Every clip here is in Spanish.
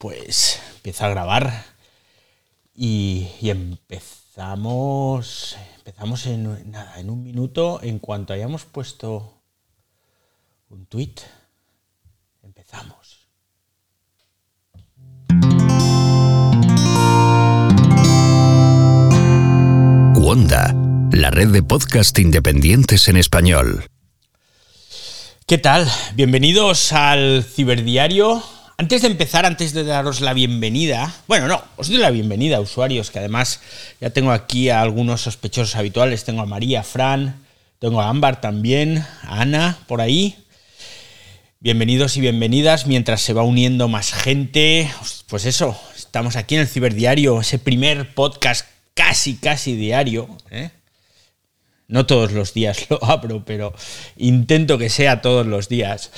pues empieza a grabar y, empezamos, empezamos en, nada, en un minuto, en cuanto hayamos puesto un tweet, empezamos. Wanda, la red de podcast independientes en español. ¿Qué tal? Bienvenidos al Ciberdiario antes de empezar, antes de daros la bienvenida, bueno, no, os doy la bienvenida, usuarios, que además ya tengo aquí a algunos sospechosos habituales, tengo a María, Fran, tengo a Ámbar también, a Ana por ahí. Bienvenidos y bienvenidas mientras se va uniendo más gente. Pues eso, estamos aquí en el Ciberdiario, ese primer podcast casi, casi diario. ¿eh? No todos los días lo abro, pero intento que sea todos los días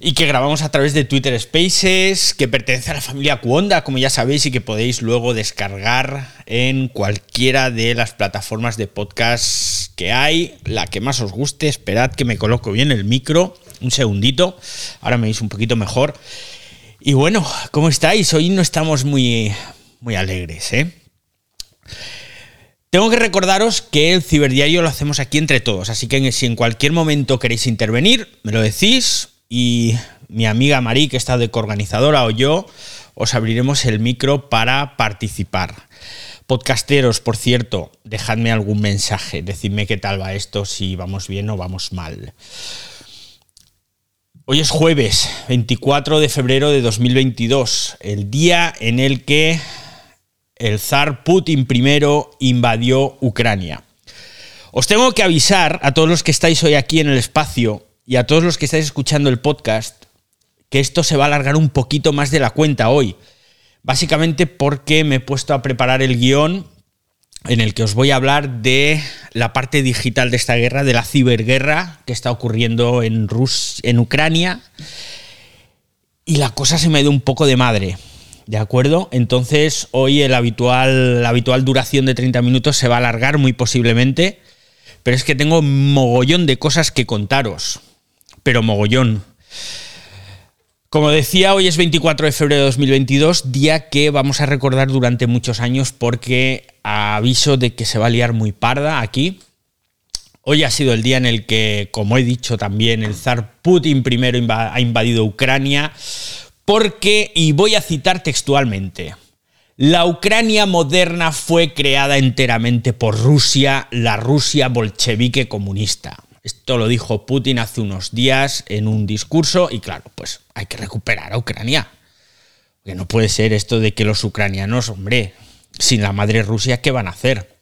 y que grabamos a través de Twitter Spaces, que pertenece a la familia Cuonda, como ya sabéis, y que podéis luego descargar en cualquiera de las plataformas de podcast que hay, la que más os guste. Esperad que me coloco bien el micro, un segundito, ahora me veis un poquito mejor. Y bueno, ¿cómo estáis? Hoy no estamos muy, muy alegres, ¿eh? Tengo que recordaros que el ciberdiario lo hacemos aquí entre todos, así que si en cualquier momento queréis intervenir, me lo decís, y mi amiga Marí, que está de coorganizadora, o yo, os abriremos el micro para participar. Podcasteros, por cierto, dejadme algún mensaje, decidme qué tal va esto, si vamos bien o vamos mal. Hoy es jueves 24 de febrero de 2022, el día en el que el zar Putin I invadió Ucrania. Os tengo que avisar a todos los que estáis hoy aquí en el espacio y a todos los que estáis escuchando el podcast que esto se va a alargar un poquito más de la cuenta hoy. Básicamente porque me he puesto a preparar el guion en el que os voy a hablar de la parte digital de esta guerra, de la ciberguerra que está ocurriendo en, Rus en Ucrania. Y la cosa se me dio un poco de madre. ¿De acuerdo? Entonces hoy el habitual, la habitual duración de 30 minutos se va a alargar muy posiblemente. Pero es que tengo mogollón de cosas que contaros pero mogollón. Como decía, hoy es 24 de febrero de 2022, día que vamos a recordar durante muchos años porque aviso de que se va a liar muy parda aquí. Hoy ha sido el día en el que, como he dicho también, el zar Putin primero ha invadido Ucrania porque, y voy a citar textualmente, la Ucrania moderna fue creada enteramente por Rusia, la Rusia bolchevique comunista. Esto lo dijo Putin hace unos días en un discurso y claro, pues hay que recuperar a Ucrania. Que no puede ser esto de que los ucranianos, hombre, sin la madre Rusia, ¿qué van a hacer?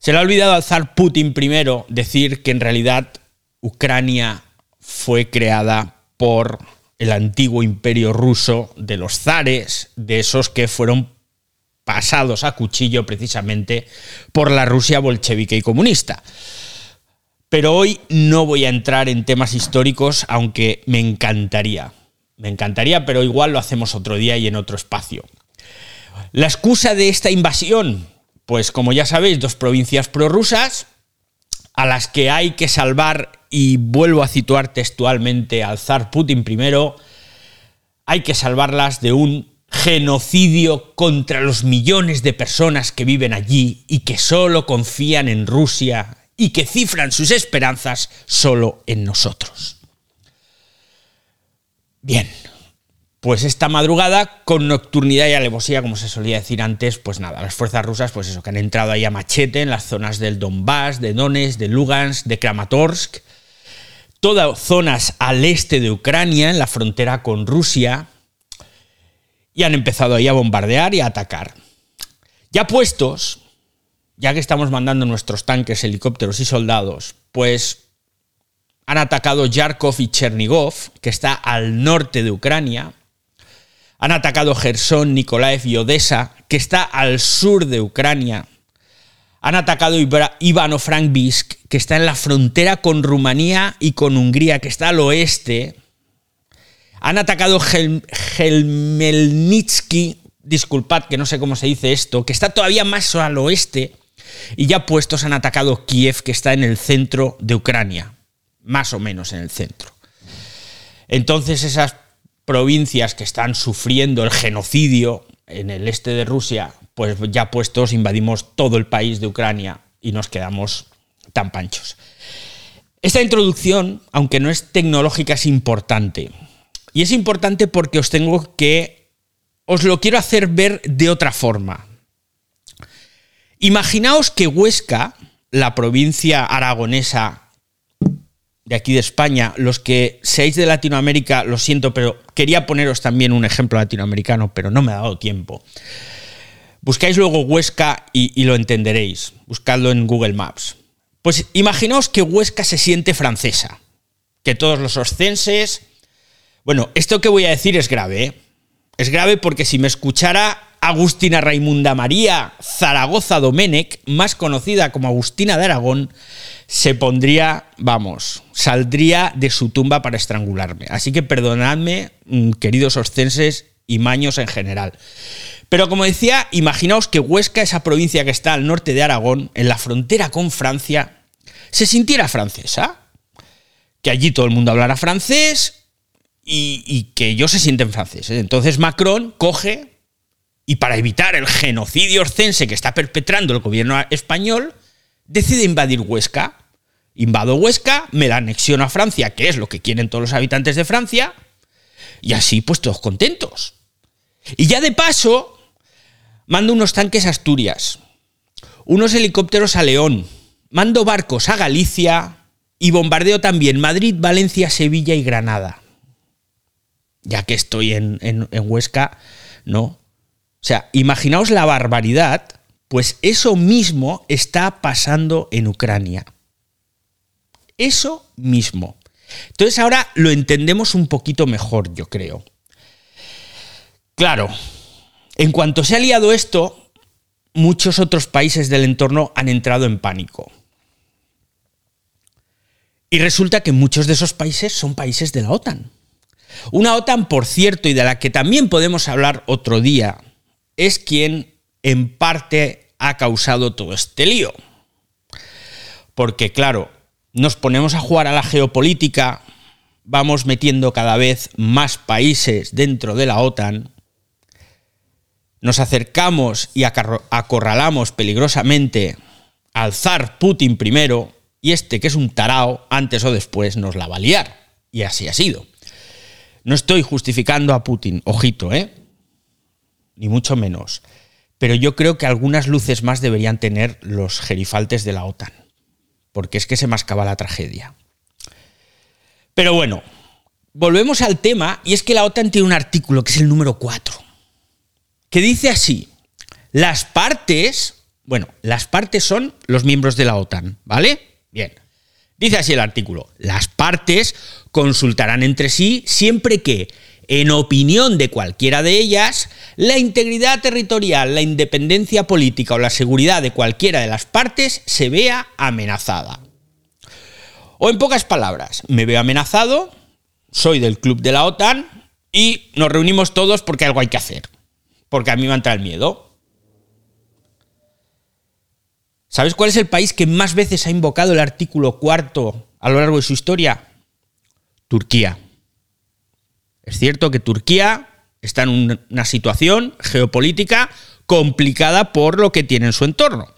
Se le ha olvidado al zar Putin primero decir que en realidad Ucrania fue creada por el antiguo imperio ruso de los zares, de esos que fueron pasados a cuchillo precisamente por la Rusia bolchevique y comunista. Pero hoy no voy a entrar en temas históricos, aunque me encantaría. Me encantaría, pero igual lo hacemos otro día y en otro espacio. La excusa de esta invasión, pues como ya sabéis, dos provincias prorrusas a las que hay que salvar, y vuelvo a situar textualmente al zar Putin primero, hay que salvarlas de un genocidio contra los millones de personas que viven allí y que solo confían en Rusia y que cifran sus esperanzas solo en nosotros. Bien, pues esta madrugada, con nocturnidad y alevosía, como se solía decir antes, pues nada, las fuerzas rusas, pues eso, que han entrado ahí a machete en las zonas del Donbass, de Donetsk, de Lugansk, de Kramatorsk, todas zonas al este de Ucrania, en la frontera con Rusia, y han empezado ahí a bombardear y a atacar. Ya puestos, ya que estamos mandando nuestros tanques, helicópteros y soldados, pues han atacado Yarkov y Chernigov, que está al norte de Ucrania. Han atacado Gerson, Nikolaev y Odessa, que está al sur de Ucrania. Han atacado Ivano-Frankivsk, que está en la frontera con Rumanía y con Hungría, que está al oeste. Han atacado Gelmelnitsky, disculpad que no sé cómo se dice esto, que está todavía más al oeste y ya puestos han atacado Kiev, que está en el centro de Ucrania, más o menos en el centro. Entonces esas provincias que están sufriendo el genocidio en el este de Rusia, pues ya puestos invadimos todo el país de Ucrania y nos quedamos tan panchos. Esta introducción, aunque no es tecnológica, es importante. Y es importante porque os tengo que... Os lo quiero hacer ver de otra forma. Imaginaos que Huesca, la provincia aragonesa de aquí de España, los que seáis de Latinoamérica, lo siento, pero quería poneros también un ejemplo latinoamericano, pero no me ha dado tiempo. Buscáis luego Huesca y, lo entenderéis. Buscadlo en Google Maps. Pues imaginaos que Huesca se siente francesa, que todos los oscenses... Bueno, esto que voy a decir es grave, ¿eh? Es grave porque si me escuchara Agustina Raimunda María Zaragoza Domenech, más conocida como Agustina de Aragón, se pondría, vamos, saldría de su tumba para estrangularme. Así que perdonadme, mm, queridos oscenses y maños en general. Pero como decía, imaginaos que Huesca, esa provincia que está al norte de Aragón, en la frontera con Francia, se sintiera francesa. Que allí todo el mundo hablara francés y, y que ellos se sienten franceses. Entonces Macron coge y para evitar el genocidio orcense que está perpetrando el gobierno español, decide invadir Huesca. Invado Huesca, me la anexiono a Francia, que es lo que quieren todos los habitantes de Francia, y así pues todos contentos. Y ya de paso, mando unos tanques a Asturias, unos helicópteros a León, mando barcos a Galicia y bombardeo también Madrid, Valencia, Sevilla y Granada. Ya que estoy en, en Huesca, ¿no? O sea, imaginaos la barbaridad, pues eso mismo está pasando en Ucrania. Eso mismo. Entonces ahora lo entendemos un poquito mejor, yo creo. Claro, en cuanto se ha liado esto, muchos otros países del entorno han entrado en pánico. Y resulta que muchos de esos países son países de la OTAN. Una OTAN, por cierto, y de la que también podemos hablar otro día, es quien en parte ha causado todo este lío. Porque claro, nos ponemos a jugar a la geopolítica, vamos metiendo cada vez más países dentro de la OTAN, nos acercamos y acorralamos peligrosamente al zar Putin primero, y este que es un tarao, antes o después nos la va a liar. Y así ha sido. No estoy justificando a Putin, ojito, ¿eh? Ni mucho menos. Pero yo creo que algunas luces más deberían tener los gerifaltes de la OTAN, porque es que se mascaba la tragedia. Pero bueno, volvemos al tema, y es que la OTAN tiene un artículo, que es el número 4, que dice así, las partes, bueno, las partes son los miembros de la OTAN, ¿vale? Bien. Dice así el artículo, las partes consultarán entre sí siempre que en opinión de cualquiera de ellas, la integridad territorial, la independencia política o la seguridad de cualquiera de las partes se vea amenazada. O en pocas palabras, me veo amenazado, soy del club de la OTAN y nos reunimos todos porque algo hay que hacer, porque a mí me entra el miedo. ¿Sabes cuál es el país que más veces ha invocado el artículo cuarto a lo largo de su historia? Turquía. Es cierto que Turquía está en una situación geopolítica complicada por lo que tiene en su entorno.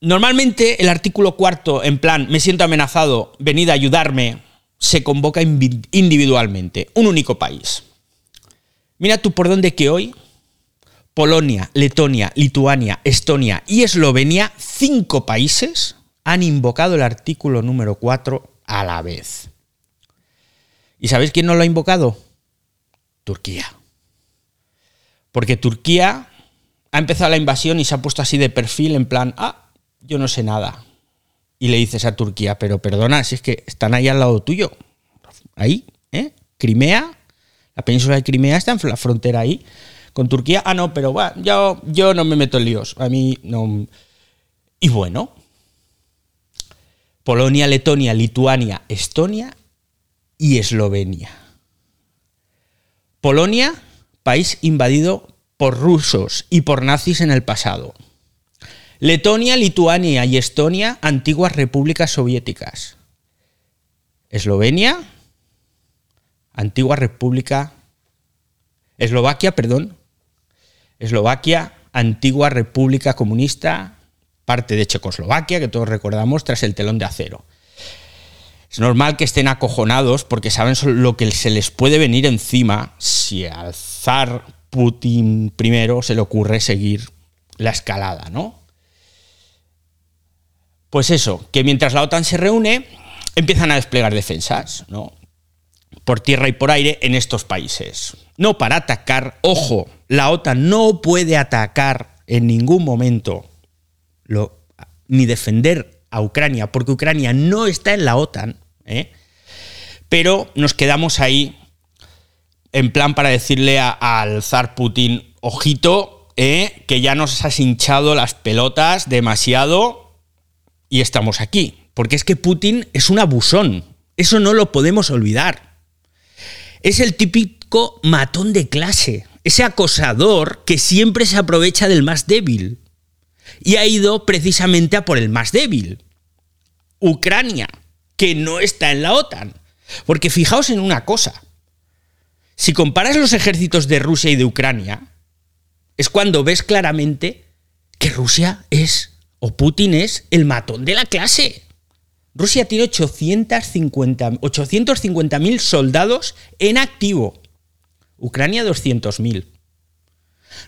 Normalmente el artículo cuarto, en plan, me siento amenazado, venid a ayudarme, se convoca individualmente, un único país. Mira tú por dónde que hoy Polonia, Letonia, Lituania, Estonia y Eslovenia, cinco países, han invocado el artículo número 4 a la vez. ¿Y sabéis quién no lo ha invocado? Turquía. Porque Turquía ha empezado la invasión y se ha puesto así de perfil en plan, ah, yo no sé nada. Y le dices a Turquía, pero perdona, si es que están ahí al lado tuyo. Ahí, ¿eh? Crimea, la península de Crimea está en la frontera ahí con Turquía. Ah, no, pero bueno, yo, yo no me meto en líos. A mí no. Y bueno, Polonia, Letonia, Lituania, Estonia y Eslovenia. Polonia, país invadido por rusos y por nazis en el pasado. Letonia, Lituania y Estonia, antiguas repúblicas soviéticas. Eslovenia, antigua república, Eslovaquia, perdón, Eslovaquia, antigua república comunista, parte de Checoslovaquia, que todos recordamos, tras el telón de acero. Es normal que estén acojonados porque saben lo que se les puede venir encima si al zar Putin primero se le ocurre seguir la escalada, ¿no? Pues eso, que mientras la OTAN se reúne, empiezan a desplegar defensas, ¿no? Por tierra y por aire en estos países. No para atacar, ojo, la OTAN no puede atacar en ningún momento ni defender a Ucrania, porque Ucrania no está en la OTAN, ¿eh? pero nos quedamos ahí en plan para decirle al zar Putin, ojito, ¿eh? que ya nos has hinchado las pelotas demasiado y estamos aquí. Porque es que Putin es un abusón, eso no lo podemos olvidar. Es el típico matón de clase, ese acosador que siempre se aprovecha del más débil. Y ha ido precisamente a por el más débil, Ucrania, que no está en la OTAN. Porque fijaos en una cosa, si comparas los ejércitos de Rusia y de Ucrania, es cuando ves claramente que Rusia es, o Putin es, el matón de la clase. Rusia tiene 850.000 850 soldados en activo. Ucrania 200.000.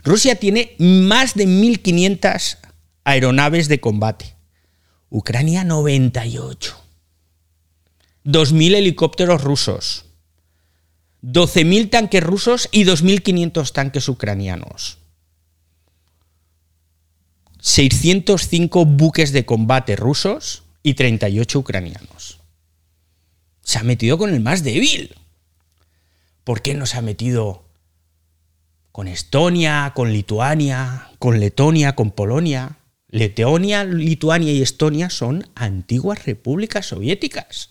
Rusia tiene más de 1.500 aeronaves de combate. Ucrania 98. 2.000 helicópteros rusos. 12.000 tanques rusos y 2.500 tanques ucranianos. 605 buques de combate rusos y 38 ucranianos. Se ha metido con el más débil. ¿Por qué no se ha metido con Estonia, con Lituania, con Letonia, con Polonia? Letonia, Lituania y Estonia son antiguas repúblicas soviéticas.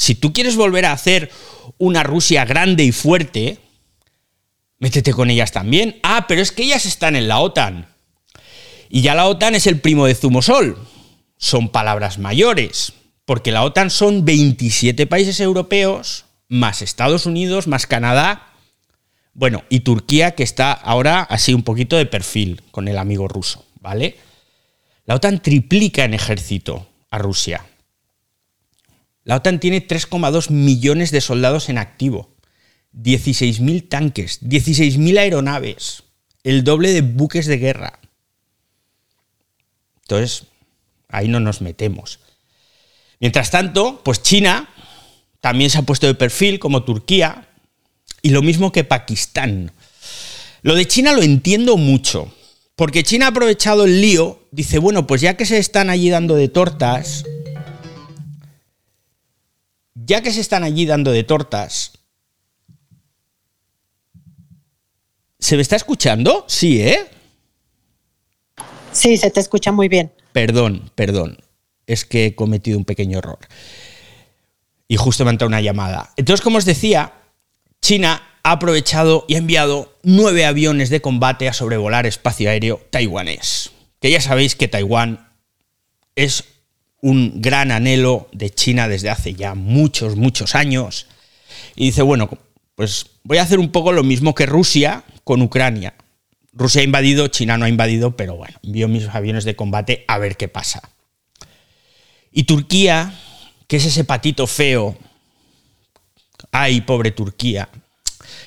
Si tú quieres volver a hacer una Rusia grande y fuerte, métete con ellas también. Ah, pero es que ellas están en la OTAN. Y ya la OTAN es el primo de Zumosol. Son palabras mayores, porque la OTAN son 27 países europeos, más Estados Unidos, más Canadá, bueno, y Turquía, que está ahora así un poquito de perfil con el amigo ruso, ¿vale? La OTAN triplica en ejército a Rusia. La OTAN tiene 3,2 millones de soldados en activo, 16.000 tanques, 16.000 aeronaves, el doble de buques de guerra. Entonces, ahí no nos metemos. Mientras tanto, pues China también se ha puesto de perfil, como Turquía, y lo mismo que Pakistán. Lo de China lo entiendo mucho, porque China ha aprovechado el lío, dice, bueno, pues ya que se están allí dando de tortas, ya que se están allí dando de tortas, ¿se me está escuchando? Sí, ¿eh? Sí, se te escucha muy bien. Perdón, perdón. Es que he cometido un pequeño error. Y justo me ha entrado una llamada. Entonces, como os decía, China ha aprovechado y ha enviado nueve aviones de combate a sobrevolar espacio aéreo taiwanés. Que ya sabéis que Taiwán es un gran anhelo de China desde hace ya muchos, muchos años. Y dice, bueno, pues voy a hacer un poco lo mismo que Rusia con Ucrania. Rusia ha invadido, China no ha invadido, pero bueno, envío mis aviones de combate a ver qué pasa. Y Turquía, que es ese patito feo, ay, pobre Turquía,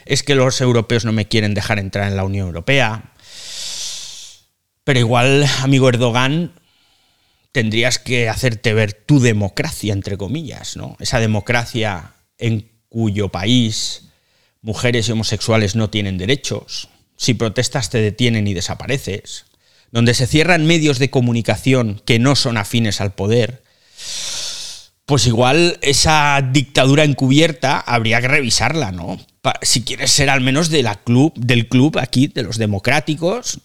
es que los europeos no me quieren dejar entrar en la Unión Europea. Pero igual, amigo Erdogan, tendrías que hacerte ver tu democracia, entre comillas, ¿no? Esa democracia en cuyo país mujeres y homosexuales no tienen derechos, si protestas te detienen y desapareces, donde se cierran medios de comunicación que no son afines al poder, pues igual esa dictadura encubierta habría que revisarla, ¿no? Si quieres ser al menos de la club, del club aquí, de los democráticos,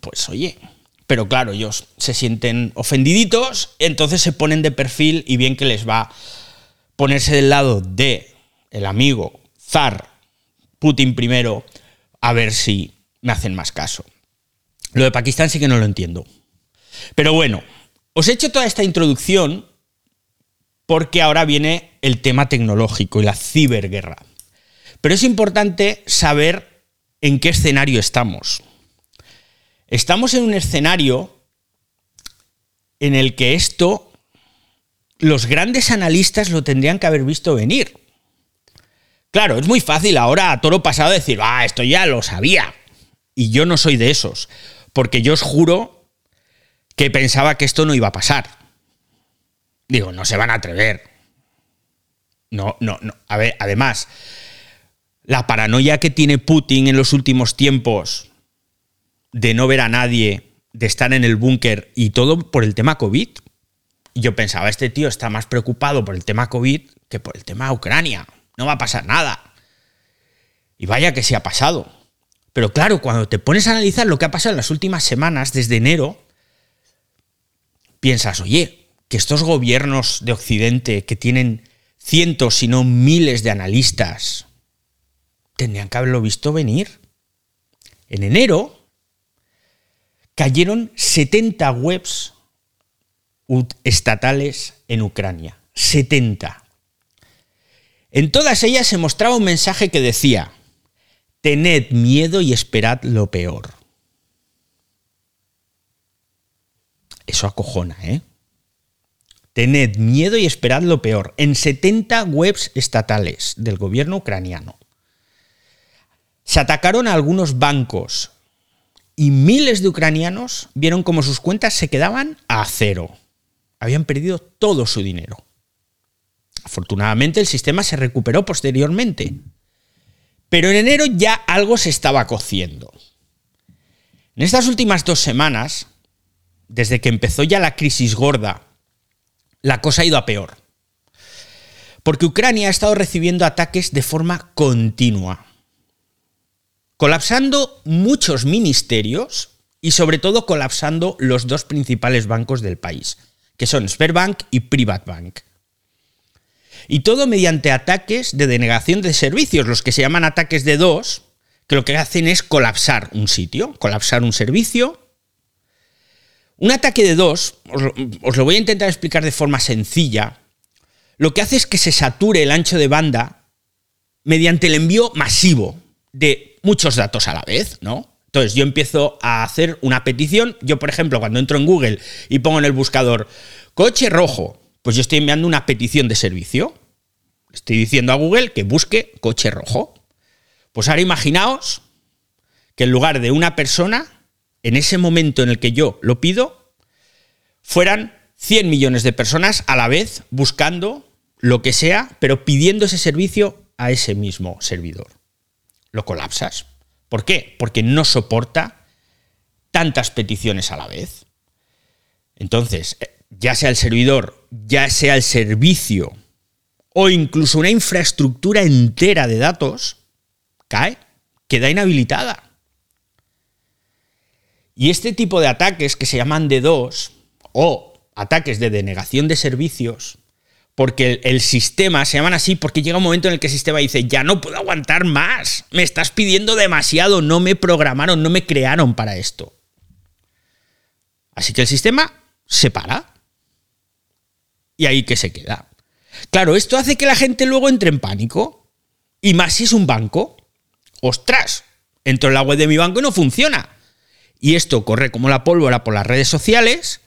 pues oye, pero claro, ellos se sienten ofendiditos, entonces se ponen de perfil y bien que les va ponerse del lado de el amigo zar Putin primero a ver si me hacen más caso. Lo de Pakistán sí que no lo entiendo. Pero bueno, os he hecho toda esta introducción porque ahora viene el tema tecnológico y la ciberguerra. Pero es importante saber en qué escenario estamos. Estamos en un escenario en el que esto los grandes analistas lo tendrían que haber visto venir. Claro, es muy fácil ahora a toro pasado decir, ah, esto ya lo sabía. Y yo no soy de esos, porque yo os juro que pensaba que esto no iba a pasar. Digo, no se van a atrever. No, no, no. A ver, además, la paranoia que tiene Putin en los últimos tiempos de no ver a nadie, de estar en el búnker y todo por el tema COVID. Yo pensaba, este tío está más preocupado por el tema COVID que por el tema Ucrania. No va a pasar nada. Y vaya que se ha pasado. Pero claro, cuando te pones a analizar lo que ha pasado en las últimas semanas, desde enero, piensas, oye, que estos gobiernos de Occidente que tienen cientos, si no miles de analistas, tendrían que haberlo visto venir. En enero cayeron 70 webs estatales en Ucrania. 70. En todas ellas se mostraba un mensaje que decía, tened miedo y esperad lo peor. Eso acojona, ¿eh? Tened miedo y esperad lo peor. En 70 webs estatales del gobierno ucraniano. Se atacaron a algunos bancos y miles de ucranianos vieron como sus cuentas se quedaban a cero. Habían perdido todo su dinero. Afortunadamente el sistema se recuperó posteriormente. Pero en enero ya algo se estaba cociendo. En estas últimas dos semanas, desde que empezó ya la crisis gorda, la cosa ha ido a peor. Porque Ucrania ha estado recibiendo ataques de forma continua, colapsando muchos ministerios y sobre todo colapsando los dos principales bancos del país, que son Sberbank y Privatbank. Y todo mediante ataques de denegación de servicios, los que se llaman ataques de dos, que lo que hacen es colapsar un sitio, colapsar un servicio. Un ataque de dos, os lo, voy a intentar explicar de forma sencilla, lo que hace es que se sature el ancho de banda mediante el envío masivo de muchos datos a la vez, ¿no? Entonces yo empiezo a hacer una petición, yo por ejemplo cuando entro en Google y pongo en el buscador coche rojo, pues yo estoy enviando una petición de servicio. Estoy diciendo a Google que busque coche rojo. Pues ahora imaginaos que en lugar de una persona, en ese momento en el que yo lo pido, fueran 100 millones de personas a la vez buscando lo que sea, pero pidiendo ese servicio a ese mismo servidor. Lo colapsas. ¿Por qué? Porque no soporta tantas peticiones a la vez. Entonces, eh, ya sea el servidor, ya sea el servicio o incluso una infraestructura entera de datos, cae, queda inhabilitada. Y este tipo de ataques que se llaman D2 o ataques de denegación de servicios, porque el, sistema se llaman así porque llega un momento en el que el sistema dice, ya no puedo aguantar más, me estás pidiendo demasiado, no me programaron, no me crearon para esto. Así que el sistema se para. Y ahí que se queda. Claro, esto hace que la gente luego entre en pánico. Y más si es un banco. ¡Ostras! Entro en la web de mi banco y no funciona. Y esto corre como la pólvora por las redes sociales.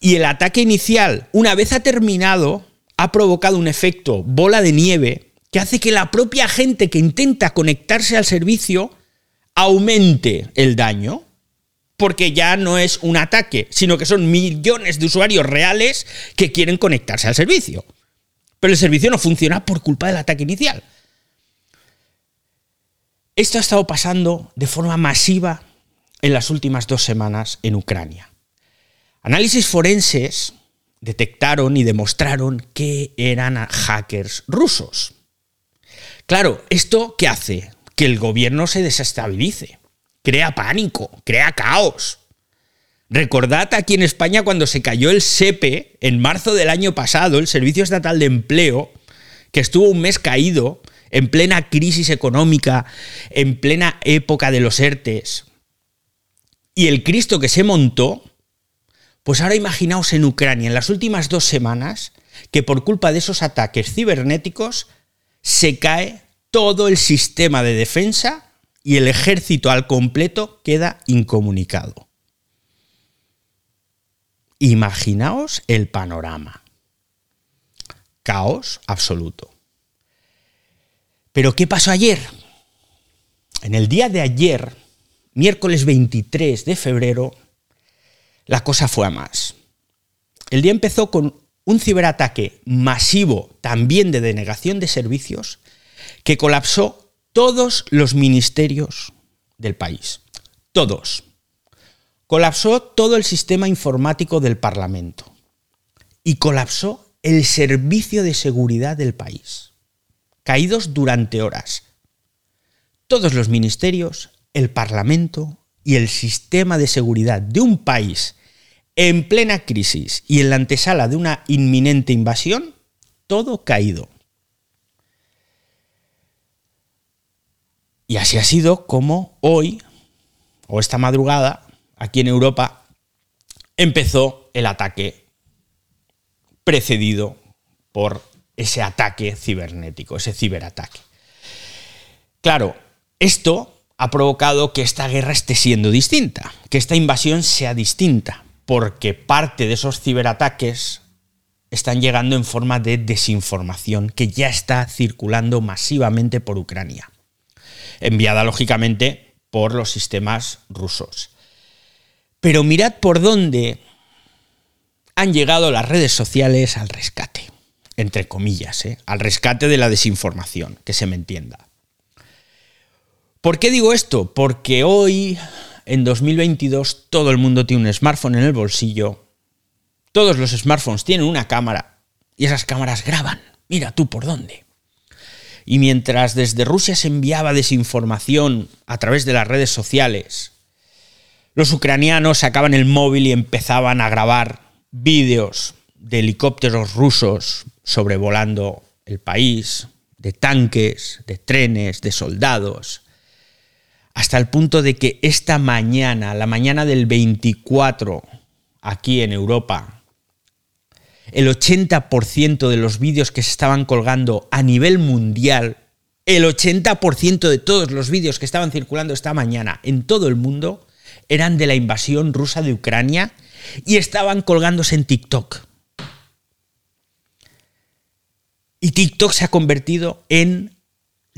Y el ataque inicial, una vez ha terminado, ha provocado un efecto bola de nieve que hace que la propia gente que intenta conectarse al servicio aumente el daño porque ya no es un ataque, sino que son millones de usuarios reales que quieren conectarse al servicio. Pero el servicio no funciona por culpa del ataque inicial. Esto ha estado pasando de forma masiva en las últimas dos semanas en Ucrania. Análisis forenses detectaron y demostraron que eran hackers rusos. Claro, ¿esto qué hace? Que el gobierno se desestabilice, crea pánico, crea caos. Recordad aquí en España cuando se cayó el SEPE en marzo del año pasado, el Servicio Estatal de Empleo, que estuvo un mes caído, en plena crisis económica, en plena época de los ERTES, y el Cristo que se montó, pues ahora imaginaos en Ucrania, en las últimas dos semanas, que por culpa de esos ataques cibernéticos se cae todo el sistema de defensa y el ejército al completo queda incomunicado. Imaginaos el panorama. Caos absoluto. Pero ¿qué pasó ayer? En el día de ayer, miércoles 23 de febrero, la cosa fue a más. El día empezó con un ciberataque masivo, también de denegación de servicios, que colapsó todos los ministerios del país. Todos. Colapsó todo el sistema informático del Parlamento. Y colapsó el servicio de seguridad del país. Caídos durante horas. Todos los ministerios, el Parlamento y el sistema de seguridad de un país en plena crisis y en la antesala de una inminente invasión, todo caído. Y así ha sido como hoy, o esta madrugada, aquí en Europa, empezó el ataque precedido por ese ataque cibernético, ese ciberataque. Claro, esto ha provocado que esta guerra esté siendo distinta, que esta invasión sea distinta, porque parte de esos ciberataques están llegando en forma de desinformación que ya está circulando masivamente por Ucrania, enviada lógicamente por los sistemas rusos. Pero mirad por dónde han llegado las redes sociales al rescate, entre comillas, ¿eh? al rescate de la desinformación, que se me entienda. ¿Por qué digo esto? Porque hoy en 2022 todo el mundo tiene un smartphone en el bolsillo, todos los smartphones tienen una cámara y esas cámaras graban. Mira tú por dónde. Y mientras desde Rusia se enviaba desinformación a través de las redes sociales, los ucranianos sacaban el móvil y empezaban a grabar vídeos de helicópteros rusos sobrevolando el país, de tanques, de trenes, de soldados hasta el punto de que esta mañana, la mañana del 24, aquí en Europa, el 80% de los vídeos que se estaban colgando a nivel mundial, el 80% de todos los vídeos que estaban circulando esta mañana en todo el mundo, eran de la invasión rusa de Ucrania y estaban colgándose en TikTok. Y TikTok se ha convertido en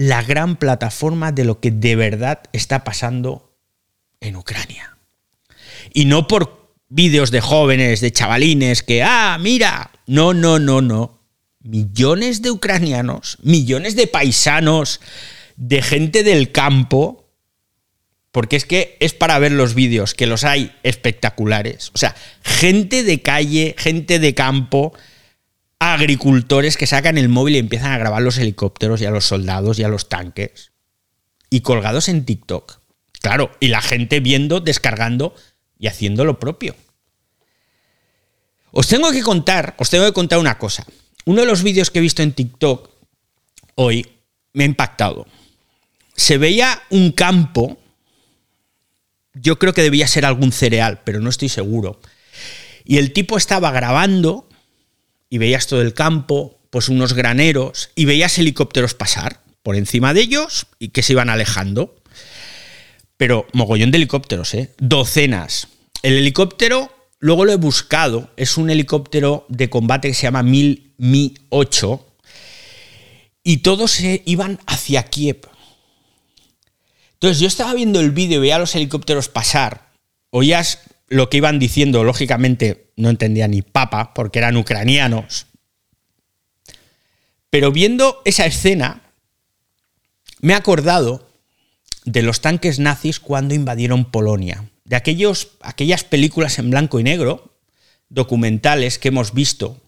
la gran plataforma de lo que de verdad está pasando en Ucrania. Y no por vídeos de jóvenes, de chavalines que, ah, mira, no, no, no, no. Millones de ucranianos, millones de paisanos, de gente del campo, porque es que es para ver los vídeos, que los hay espectaculares. O sea, gente de calle, gente de campo, agricultores que sacan el móvil y empiezan a grabar los helicópteros y a los soldados y a los tanques. Y colgados en TikTok. Claro, y la gente viendo, descargando y haciendo lo propio. Os tengo que contar, os tengo que contar una cosa. Uno de los vídeos que he visto en TikTok hoy me ha impactado. Se veía un campo, yo creo que debía ser algún cereal, pero no estoy seguro. Y el tipo estaba grabando y veías todo el campo, pues unos graneros, y veías helicópteros pasar por encima de ellos y que se iban alejando. Pero mogollón de helicópteros, ¿eh? Docenas. El helicóptero, luego lo he buscado, es un helicóptero de combate que se llama Mil Mi 8 y todos se iban hacia Kiev. Entonces yo estaba viendo el vídeo veía los helicópteros pasar, oías lo que iban diciendo, lógicamente, no entendía ni papa, porque eran ucranianos. Pero viendo esa escena, me he acordado de los tanques nazis cuando invadieron Polonia, de aquellos, aquellas películas en blanco y negro, documentales que hemos visto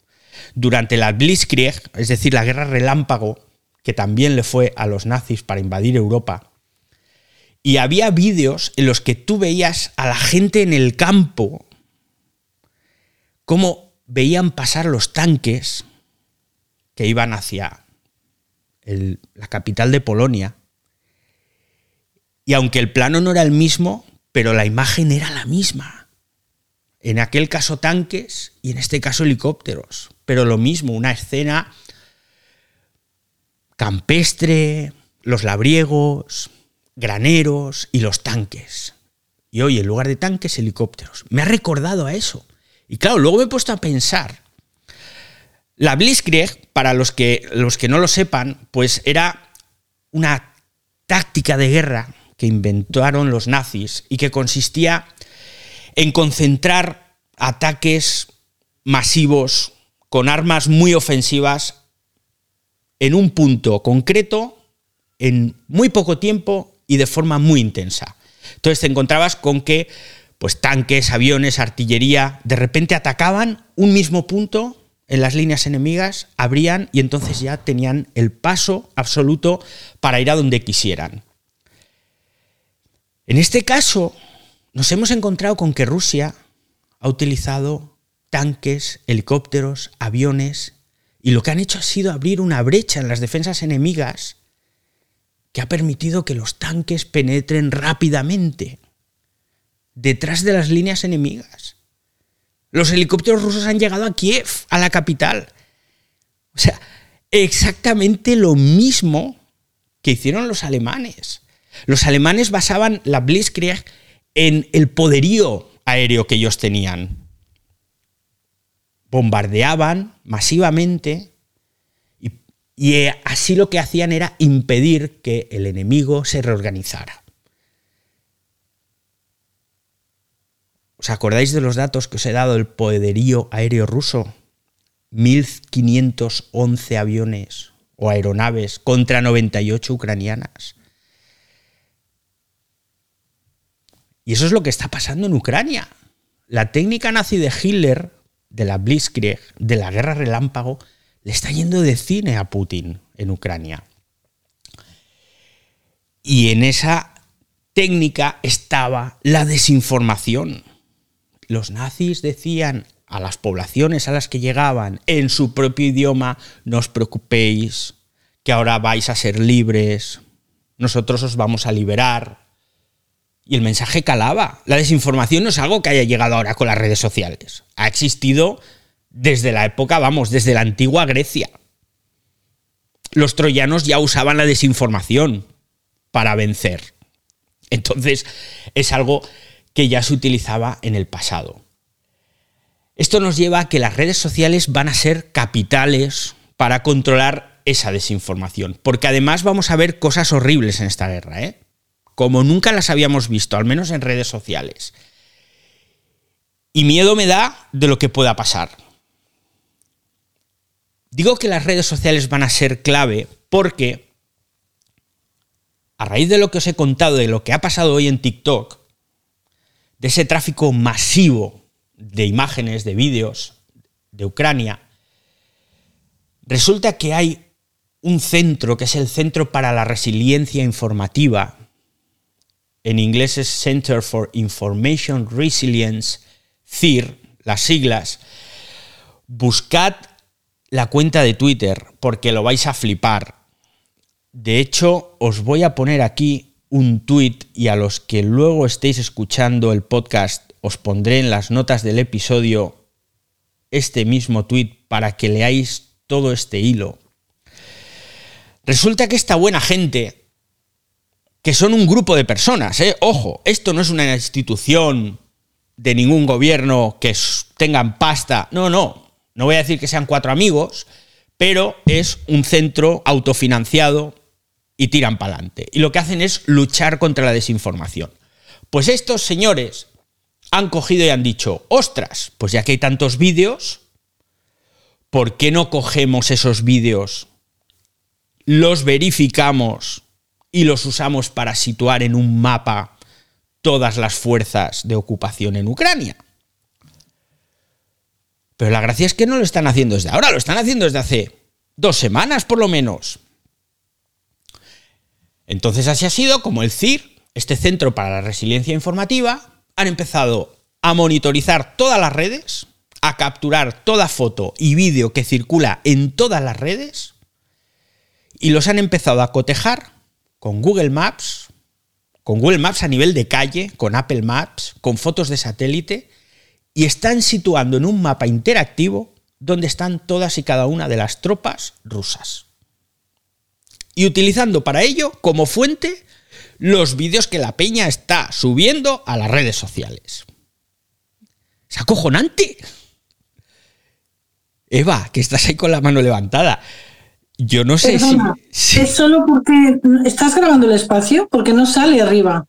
durante la Blitzkrieg, es decir, la guerra relámpago, que también le fue a los nazis para invadir Europa, y había vídeos en los que tú veías a la gente en el campo, cómo veían pasar los tanques que iban hacia la capital de Polonia. Y aunque el plano no era el mismo, pero la imagen era la misma. En aquel caso tanques y en este caso helicópteros. Pero lo mismo, una escena campestre, los labriegos, graneros y los tanques. Y hoy, en lugar de tanques, helicópteros. Me ha recordado a eso. Y claro, luego me he puesto a pensar. La Blitzkrieg, para los que, los que no lo sepan, pues era una táctica de guerra que inventaron los nazis y que consistía en concentrar ataques masivos con armas muy ofensivas en un punto concreto, en muy poco tiempo y de forma muy intensa. Entonces te encontrabas con que pues tanques, aviones, artillería, de repente atacaban un mismo punto en las líneas enemigas, abrían y entonces ya tenían el paso absoluto para ir a donde quisieran. En este caso, nos hemos encontrado con que Rusia ha utilizado tanques, helicópteros, aviones, y lo que han hecho ha sido abrir una brecha en las defensas enemigas que ha permitido que los tanques penetren rápidamente detrás de las líneas enemigas. Los helicópteros rusos han llegado a Kiev, a la capital. O sea, exactamente lo mismo que hicieron los alemanes. Los alemanes basaban la Blitzkrieg en el poderío aéreo que ellos tenían. Bombardeaban masivamente y eh, así lo que hacían era impedir que el enemigo se reorganizara. ¿Os acordáis de los datos que os he dado del poderío aéreo ruso? 1.511 aviones o aeronaves contra 98 ucranianas. Y eso es lo que está pasando en Ucrania. La técnica nazi de Hitler, de la Blitzkrieg, de la guerra relámpago, le está yendo de cine a Putin en Ucrania. Y en esa técnica estaba la desinformación. Los nazis decían a las poblaciones a las que llegaban en su propio idioma, no os preocupéis, que ahora vais a ser libres, nosotros os vamos a liberar. Y el mensaje calaba. La desinformación no es algo que haya llegado ahora con las redes sociales. Ha existido desde la época, vamos, desde la antigua Grecia. Los troyanos ya usaban la desinformación para vencer. Entonces, es algo que ya se utilizaba en el pasado. Esto nos lleva a que las redes sociales van a ser capitales para controlar esa desinformación, porque además vamos a ver cosas horribles en esta guerra, ¿eh? como nunca las habíamos visto, al menos en redes sociales. Y miedo me da de lo que pueda pasar. Digo que las redes sociales van a ser clave porque a raíz de lo que os he contado, de lo que ha pasado hoy en TikTok, de ese tráfico masivo de imágenes, de vídeos de Ucrania, resulta que hay un centro que es el Centro para la Resiliencia Informativa, en inglés es Center for Information Resilience, CIR, las siglas. Buscad la cuenta de Twitter porque lo vais a flipar. De hecho, os voy a poner aquí un tweet y a los que luego estéis escuchando el podcast os pondré en las notas del episodio este mismo tweet para que leáis todo este hilo. Resulta que esta buena gente, que son un grupo de personas, ¿eh? ojo, esto no es una institución de ningún gobierno que tengan pasta, no, no, no voy a decir que sean cuatro amigos, pero es un centro autofinanciado y tiran para adelante. Y lo que hacen es luchar contra la desinformación. Pues estos señores han cogido y han dicho, ostras, pues ya que hay tantos vídeos, ¿por qué no cogemos esos vídeos, los verificamos y los usamos para situar en un mapa todas las fuerzas de ocupación en Ucrania? Pero la gracia es que no lo están haciendo desde ahora, lo están haciendo desde hace dos semanas por lo menos. Entonces así ha sido como el CIR, este Centro para la Resiliencia Informativa, han empezado a monitorizar todas las redes, a capturar toda foto y vídeo que circula en todas las redes y los han empezado a cotejar con Google Maps, con Google Maps a nivel de calle, con Apple Maps, con fotos de satélite y están situando en un mapa interactivo donde están todas y cada una de las tropas rusas. y utilizando para ello como fuente los vídeos que la peña está subiendo a las redes sociales. Es acojonante. Eva, que estás ahí con la mano levantada. Yo no sé si, ¿Es solo porque estás grabando el espacio? Porque no sale arriba.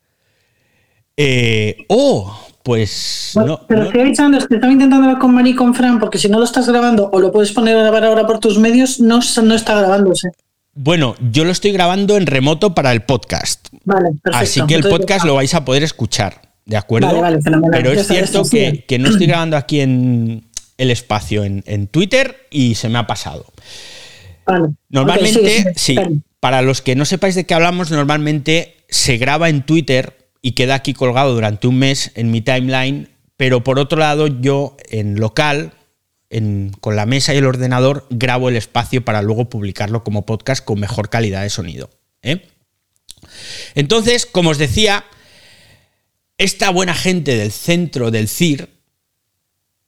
Eh, oh, pues. no, pero estoy avisando, es que estaba intentando hablar con Mari y con Fran, porque si no lo estás grabando o lo puedes poner a grabar ahora por tus medios, no, no está grabándose. Bueno, yo lo estoy grabando en remoto para el podcast. Vale, perfecto. Así que el podcast lo vais a poder escuchar, ¿de acuerdo? Vale, vale, Pero es cierto que, no estoy grabando aquí en el espacio en, Twitter y se me ha pasado. Normalmente, sí, para los que no sepáis de qué hablamos, normalmente se graba en Twitter y queda aquí colgado durante un mes en mi timeline, pero por otro lado yo en local, con la mesa y el ordenador, grabo el espacio para luego publicarlo como podcast con mejor calidad de sonido. ¿eh? Entonces, como os decía, esta buena gente del centro del CIR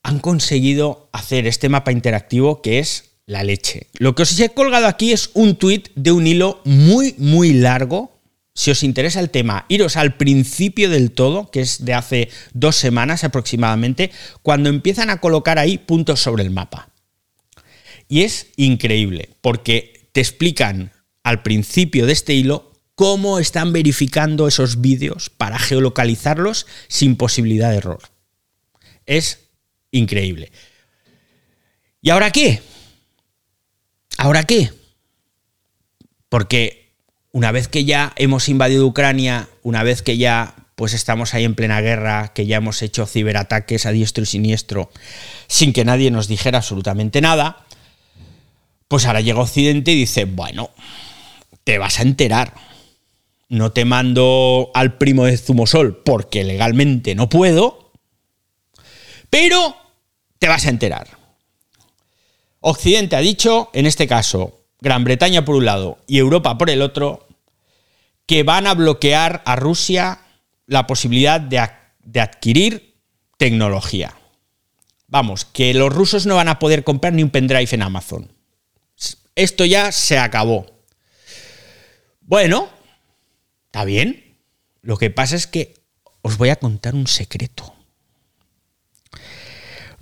han conseguido hacer este mapa interactivo que es la leche. Lo que os he colgado aquí es un tuit de un hilo muy, muy largo. Si os interesa el tema, iros al principio del todo, que es de hace dos semanas aproximadamente, cuando empiezan a colocar ahí puntos sobre el mapa. Y es increíble, porque te explican al principio de este hilo cómo están verificando esos vídeos para geolocalizarlos sin posibilidad de error. Es increíble. ¿Y ahora qué? ¿Ahora qué? Porque una vez que ya hemos invadido Ucrania, una vez que ya pues estamos ahí en plena guerra, que ya hemos hecho ciberataques a diestro y siniestro sin que nadie nos dijera absolutamente nada, pues ahora llega Occidente y dice, bueno, te vas a enterar. No te mando al primo de Zumosol porque legalmente no puedo, pero te vas a enterar. Occidente ha dicho, en este caso, Gran Bretaña por un lado y Europa por el otro, que van a bloquear a Rusia la posibilidad de, adquirir tecnología. Vamos, que los rusos no van a poder comprar ni un pendrive en Amazon. Esto ya se acabó. Bueno, está bien. Lo que pasa es que os voy a contar un secreto.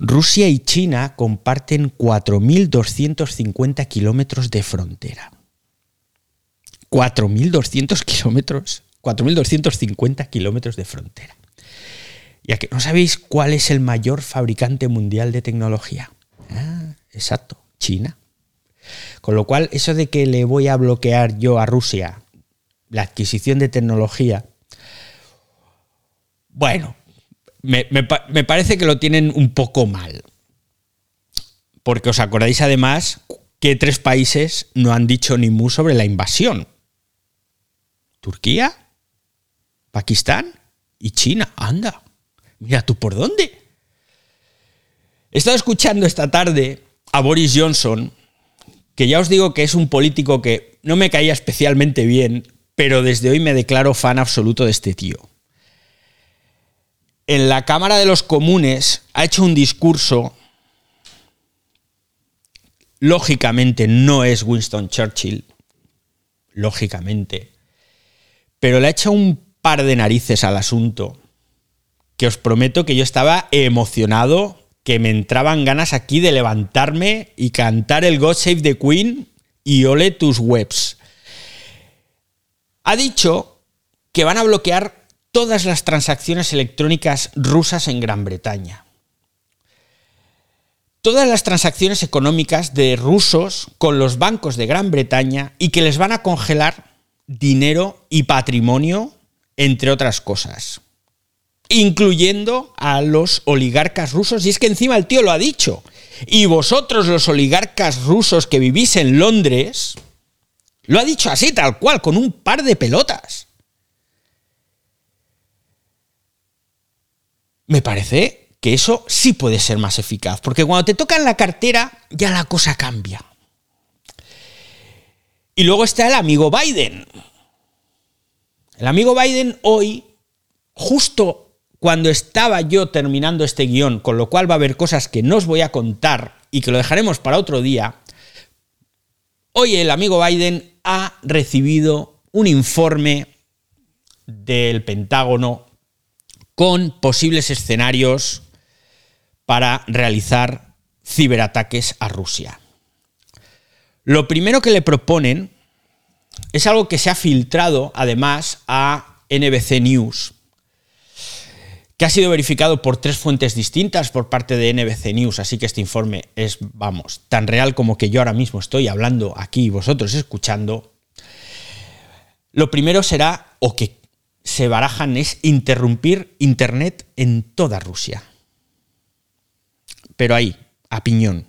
Rusia y China comparten 4.250 kilómetros de frontera. 4.200 kilómetros, 4.250 kilómetros de frontera. Ya que no sabéis cuál es el mayor fabricante mundial de tecnología. Ah, exacto, China. Con lo cual, eso de que le voy a bloquear yo a Rusia la adquisición de tecnología, bueno, me, parece que lo tienen un poco mal. Porque os acordáis además que tres países no han dicho ni mu sobre la invasión. Turquía, Pakistán y China. Anda, mira tú por dónde. He estado escuchando esta tarde a Boris Johnson, que ya os digo que es un político que no me caía especialmente bien, pero desde hoy me declaro fan absoluto de este tío en la Cámara de los Comunes ha hecho un discurso, lógicamente no es Winston Churchill, lógicamente, pero le ha hecho un par de narices al asunto, que os prometo que yo estaba emocionado, que me entraban ganas aquí de levantarme y cantar el God Save the Queen y ole tus webs. Ha dicho que van a bloquear todas las transacciones electrónicas rusas en Gran Bretaña. Todas las transacciones económicas de rusos con los bancos de Gran Bretaña y que les van a congelar dinero y patrimonio, entre otras cosas. Incluyendo a los oligarcas rusos. Y es que encima el tío lo ha dicho. Y vosotros los oligarcas rusos que vivís en Londres, lo ha dicho así, tal cual, con un par de pelotas. Me parece que eso sí puede ser más eficaz, porque cuando te tocan la cartera ya la cosa cambia. Y luego está el amigo Biden. El amigo Biden hoy, justo cuando estaba yo terminando este guion, con lo cual va a haber cosas que no os voy a contar y que lo dejaremos para otro día, Hoy el amigo Biden ha recibido un informe del Pentágono con posibles escenarios para realizar ciberataques a Rusia. Lo primero que le proponen es algo que se ha filtrado además a NBC News, que ha sido verificado por tres fuentes distintas por parte de NBC News, así que este informe es, vamos, tan real como que yo ahora mismo estoy hablando aquí y vosotros escuchando. Lo primero será, o que se barajan, es interrumpir Internet en toda Rusia. Pero ahí, a piñón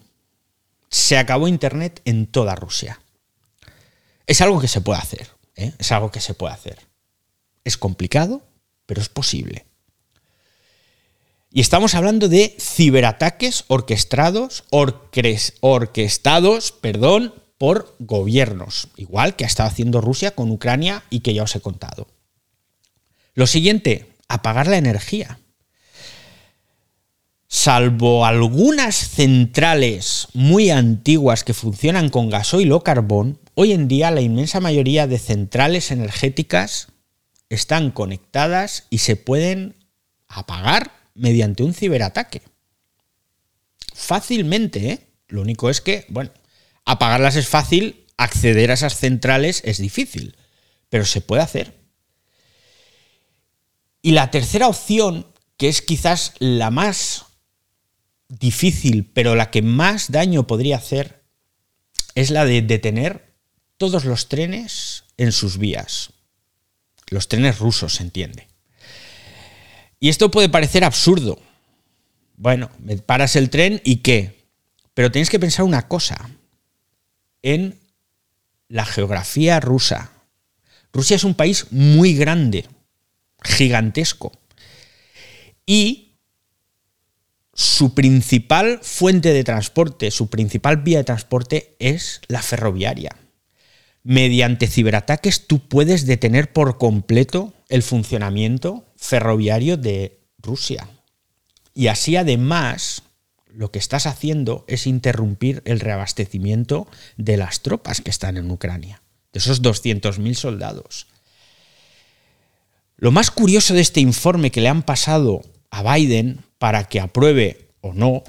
se acabó Internet en toda Rusia. Es algo que se puede hacer, ¿eh? es algo que se puede hacer. Es complicado, pero es posible. Y estamos hablando de ciberataques orquestados, orquestados perdón, por gobiernos, igual que ha estado haciendo Rusia con Ucrania y que ya os he contado. Lo siguiente, apagar la energía salvo algunas centrales muy antiguas que funcionan con gasoil o carbón, hoy en día la inmensa mayoría de centrales energéticas están conectadas y se pueden apagar mediante un ciberataque. Fácilmente, ¿eh? Lo único es que, bueno, apagarlas es fácil, acceder a esas centrales es difícil, pero se puede hacer. Y la tercera opción, que es quizás la más difícil, pero la que más daño podría hacer es la de detener todos los trenes en sus vías. Los trenes rusos, se entiende. Y esto puede parecer absurdo. Bueno, paras el tren y qué. Pero tenéis que pensar una cosa. En la geografía rusa. Rusia es un país muy grande, gigantesco. Y su principal fuente de transporte, su principal vía de transporte es la ferroviaria. Mediante ciberataques tú puedes detener por completo el funcionamiento ferroviario de Rusia. Y así además lo que estás haciendo es interrumpir el reabastecimiento de las tropas que están en Ucrania, de esos 200.000 soldados. Lo más curioso de este informe que le han pasado a Biden para que apruebe o no,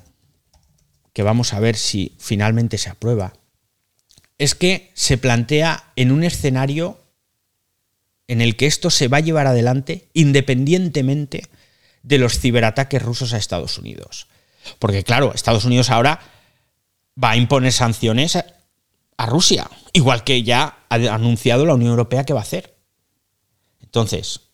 que vamos a ver si finalmente se aprueba, es que se plantea en un escenario en el que esto se va a llevar adelante independientemente de los ciberataques rusos a Estados Unidos. Porque claro, Estados Unidos ahora va a imponer sanciones a Rusia, igual que ya ha anunciado la Unión Europea que va a hacer. Entonces,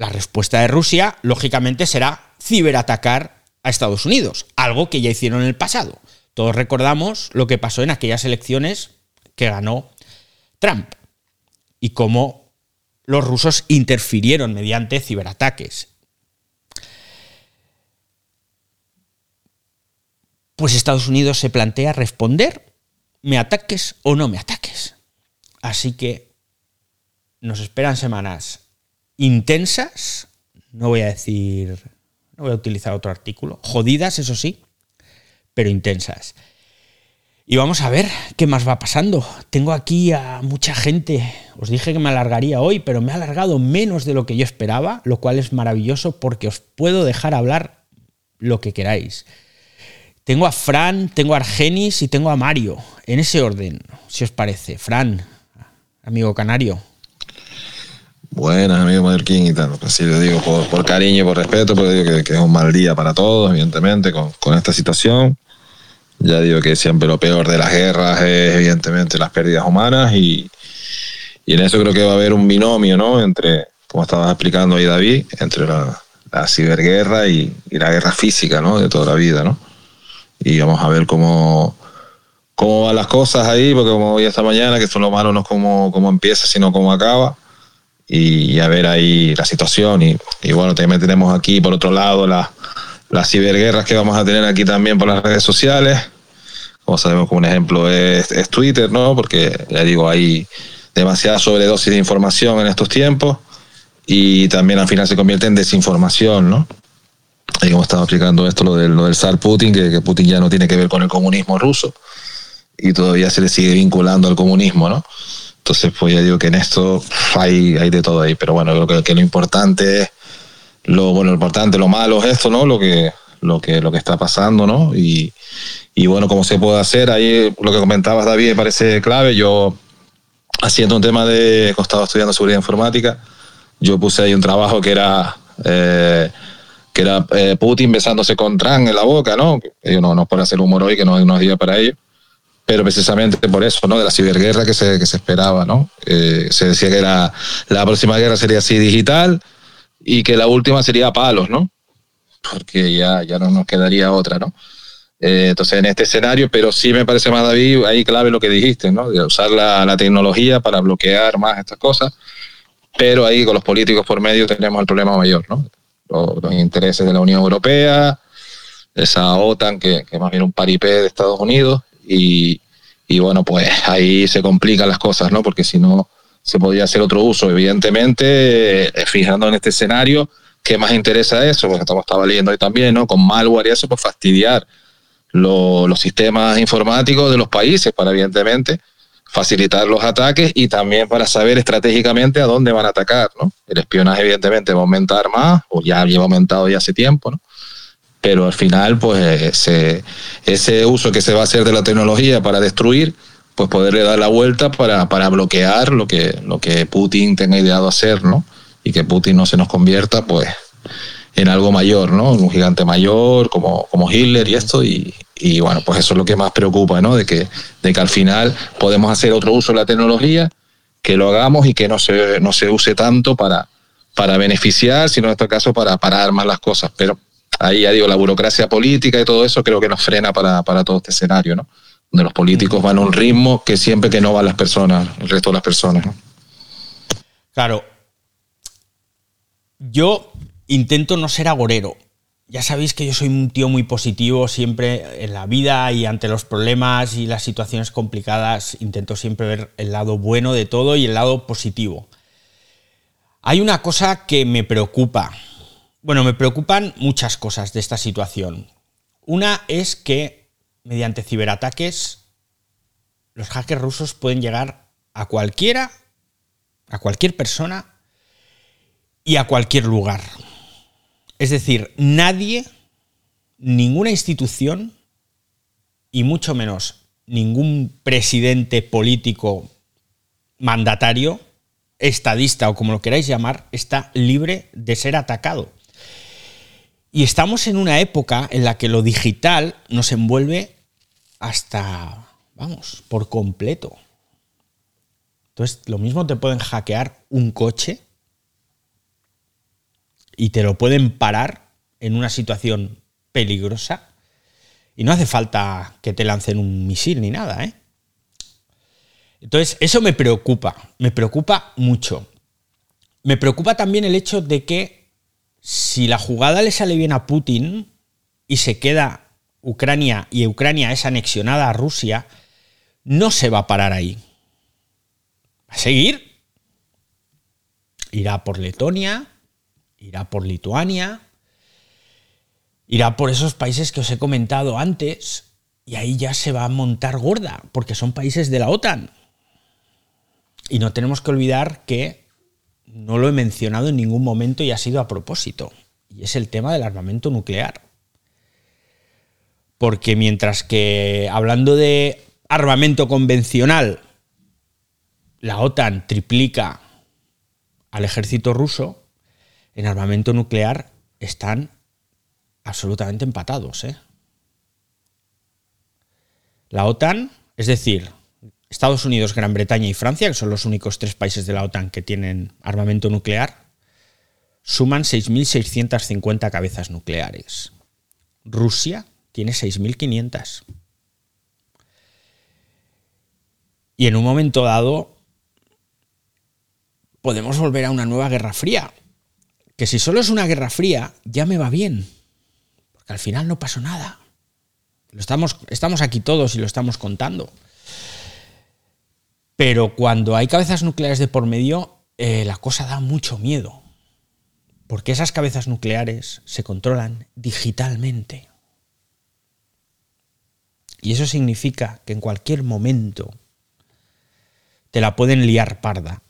la respuesta de Rusia, lógicamente, será ciberatacar a Estados Unidos, algo que ya hicieron en el pasado. Todos recordamos lo que pasó en aquellas elecciones que ganó Trump y cómo los rusos interfirieron mediante ciberataques. Pues Estados Unidos se plantea responder, me ataques o no me ataques. Así que nos esperan semanas intensas, no voy a decir no voy a utilizar otro artículo. Jodidas, eso sí, pero intensas. Y vamos a ver qué más va pasando. Tengo aquí a mucha gente. Os dije que me alargaría hoy, pero me ha alargado menos de lo que yo esperaba, lo cual es maravilloso porque os puedo dejar hablar lo que queráis. Tengo a Fran, tengo a Argenis y tengo a Mario, en ese orden, si os parece. Fran, amigo canario. Buenas, amigo Mallorquín y tal. Así le digo por, cariño y por respeto, porque digo que, es un mal día para todos, evidentemente, con, con, esta situación. Ya digo que siempre lo peor de las guerras es, evidentemente, las pérdidas humanas y, y en eso creo que va a haber un binomio, ¿no? Entre, como estabas explicando ahí, David, entre la, la ciberguerra y, y, la guerra física, ¿no? De toda la vida, ¿no? Y vamos a ver cómo, cómo van las cosas ahí, porque como hoy esta mañana, que esto lo malo no es cómo, cómo empieza, sino cómo acaba y, a ver ahí la situación. Y, bueno, también tenemos aquí por otro lado las ciberguerras que vamos a tener aquí también por las redes sociales. Como sabemos, como un ejemplo es, Twitter, ¿no? Porque ya digo, hay demasiada sobredosis de información en estos tiempos y también al final se convierte en desinformación, ¿no? Y como estaba explicando esto, lo del, lo del zar Putin, que, que, Putin ya no tiene que ver con el comunismo ruso. y todavía se le sigue vinculando al comunismo, ¿no? Entonces, pues ya digo que en esto hay, hay de todo ahí, pero bueno, creo que, lo importante es lo bueno, lo importante, lo malo es esto, ¿no? Lo que, lo que, lo que está pasando, ¿no? Y, y bueno, cómo se puede hacer, ahí lo que comentabas, David, me parece clave. Yo, haciendo un tema de, estaba estudiando seguridad informática, yo puse ahí un trabajo que era, eh, que era eh, Putin besándose con Trump en la boca, ¿no? Ellos no, no pueden hacer humor hoy, que no, es día para ello pero precisamente por eso, ¿no? De la ciberguerra que se, que se esperaba, ¿no? Eh, se decía que la, la próxima guerra sería así digital y que la última sería palos, ¿no? Porque ya, ya no nos quedaría otra, ¿no? Eh, entonces, en este escenario, pero sí me parece más, David, ahí clave lo que dijiste, ¿no? De usar la, la tecnología para bloquear más estas cosas, pero ahí con los políticos por medio tenemos el problema mayor, ¿no? Los, los intereses de la Unión Europea, esa OTAN que, que más bien un paripé de Estados Unidos y, bueno, pues ahí se complican las cosas, ¿no? Porque si no, se podría hacer otro uso. Evidentemente, eh, fijando en este escenario, ¿qué más interesa eso? Porque estamos estaba leyendo ahí también, ¿no? Con malware y eso, pues fastidiar lo, los sistemas informáticos de los países para, evidentemente, facilitar los ataques y también para saber estratégicamente a dónde van a atacar, ¿no? El espionaje, evidentemente, va a aumentar más, o ya lleva aumentado ya hace tiempo, ¿no? Pero al final, pues ese, ese uso que se va a hacer de la tecnología para destruir, pues poderle dar la vuelta para, para bloquear lo que, lo que Putin tenga ideado hacer, ¿no? Y que Putin no se nos convierta, pues, en algo mayor, ¿no? Un gigante mayor como, como Hitler y esto, y, y bueno, pues eso es lo que más preocupa, ¿no? De que, de que al final podemos hacer otro uso de la tecnología, que lo hagamos y que no se, no se use tanto para, para beneficiar, sino en este caso para parar más las cosas. Pero ahí ya digo, la burocracia política y todo eso creo que nos frena para, para todo este escenario, ¿no? Donde los políticos van a un ritmo que siempre que no van las personas, el resto de las personas. Claro. Yo intento no ser agorero. Ya sabéis que yo soy un tío muy positivo siempre en la vida y ante los problemas y las situaciones complicadas intento siempre ver el lado bueno de todo y el lado positivo. Hay una cosa que me preocupa bueno, me preocupan muchas cosas de esta situación. Una es que mediante ciberataques los hackers rusos pueden llegar a cualquiera, a cualquier persona y a cualquier lugar. Es decir, nadie, ninguna institución y mucho menos ningún presidente político mandatario, estadista o como lo queráis llamar, está libre de ser atacado. Y estamos en una época en la que lo digital nos envuelve hasta, vamos, por completo. Entonces, lo mismo te pueden hackear un coche y te lo pueden parar en una situación peligrosa. Y no hace falta que te lancen un misil ni nada, ¿eh? Entonces, eso me preocupa, me preocupa mucho. Me preocupa también el hecho de que si la jugada le sale bien a Putin y se queda Ucrania y Ucrania es anexionada a Rusia, no se va a parar ahí. Va a seguir. Irá por Letonia, irá por Lituania, irá por esos países que os he comentado antes y ahí ya se va a montar gorda, porque son países de la OTAN. Y no tenemos que olvidar que no lo he mencionado en ningún momento y ha sido a propósito, y es el tema del armamento nuclear. Porque mientras que hablando de armamento convencional, la OTAN triplica al ejército ruso, en armamento nuclear están absolutamente empatados. ¿eh? La OTAN, es decir, Estados Unidos, Gran Bretaña y Francia, que son los únicos tres países de la OTAN que tienen armamento nuclear, suman 6.650 cabezas nucleares. Rusia tiene 6.500. Y en un momento dado podemos volver a una nueva guerra fría. Que si solo es una guerra fría, ya me va bien. Porque al final no pasó nada. Lo estamos, estamos aquí todos y lo estamos contando. Pero cuando hay cabezas nucleares de por medio, eh, la cosa da mucho miedo. Porque esas cabezas nucleares se controlan digitalmente. Y eso significa que en cualquier momento te la pueden liar parda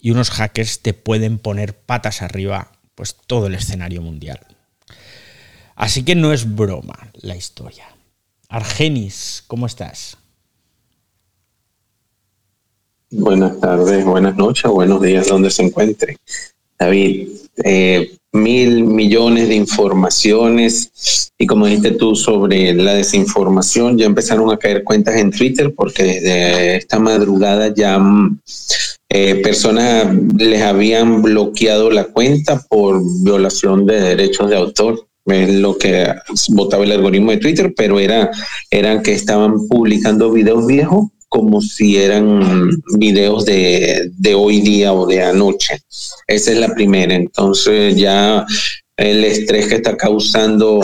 y unos hackers te pueden poner patas arriba pues todo el escenario mundial. Así que no es broma la historia. Argenis, ¿cómo estás? Buenas tardes, buenas noches, buenos días, donde se encuentre. David, eh, mil millones de informaciones y como dijiste tú sobre la desinformación, ya empezaron a caer cuentas en Twitter porque desde esta madrugada ya eh, personas les habían bloqueado la cuenta por violación de derechos de autor. Es lo que votaba el algoritmo de Twitter, pero era, eran que estaban publicando videos viejos como si eran videos de, de hoy día o de anoche. Esa es la primera. Entonces ya el estrés que está causando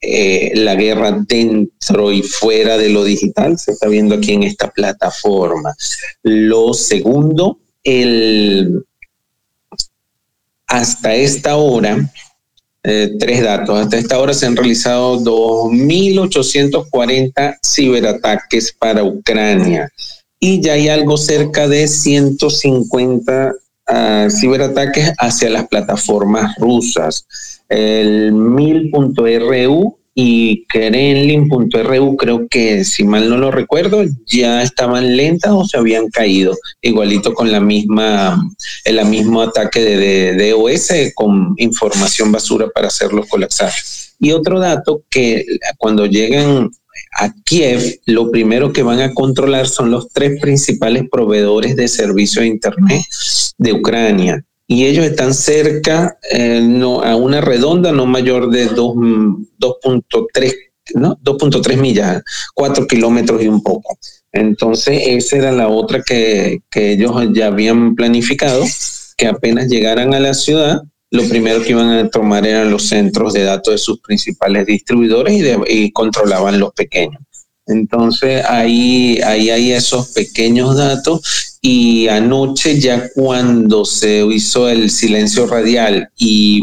eh, la guerra dentro y fuera de lo digital se está viendo aquí en esta plataforma. Lo segundo, el, hasta esta hora, eh, tres datos, hasta esta hora se han realizado 2.840 ciberataques para Ucrania y ya hay algo cerca de 150 ah, ciberataques hacia las plataformas rusas. El 1000.ru y Kremlin.ru creo que si mal no lo recuerdo ya estaban lentas o se habían caído igualito con la misma el mismo ataque de, de, DOS con información basura para hacerlos colapsar y otro dato que cuando lleguen a Kiev lo primero que van a controlar son los tres principales proveedores de servicio de internet de Ucrania y ellos están cerca eh, no, a una redonda no mayor de 2.3 ¿no? 2.3 millas, 4 kilómetros y un poco. Entonces, esa era la otra que, que, ellos ya habían planificado, que apenas llegaran a la ciudad, lo primero que iban a tomar eran los centros de datos de sus principales distribuidores y, de, y controlaban los pequeños. Entonces ahí, ahí hay esos pequeños datos. Y anoche ya cuando se hizo el silencio radial y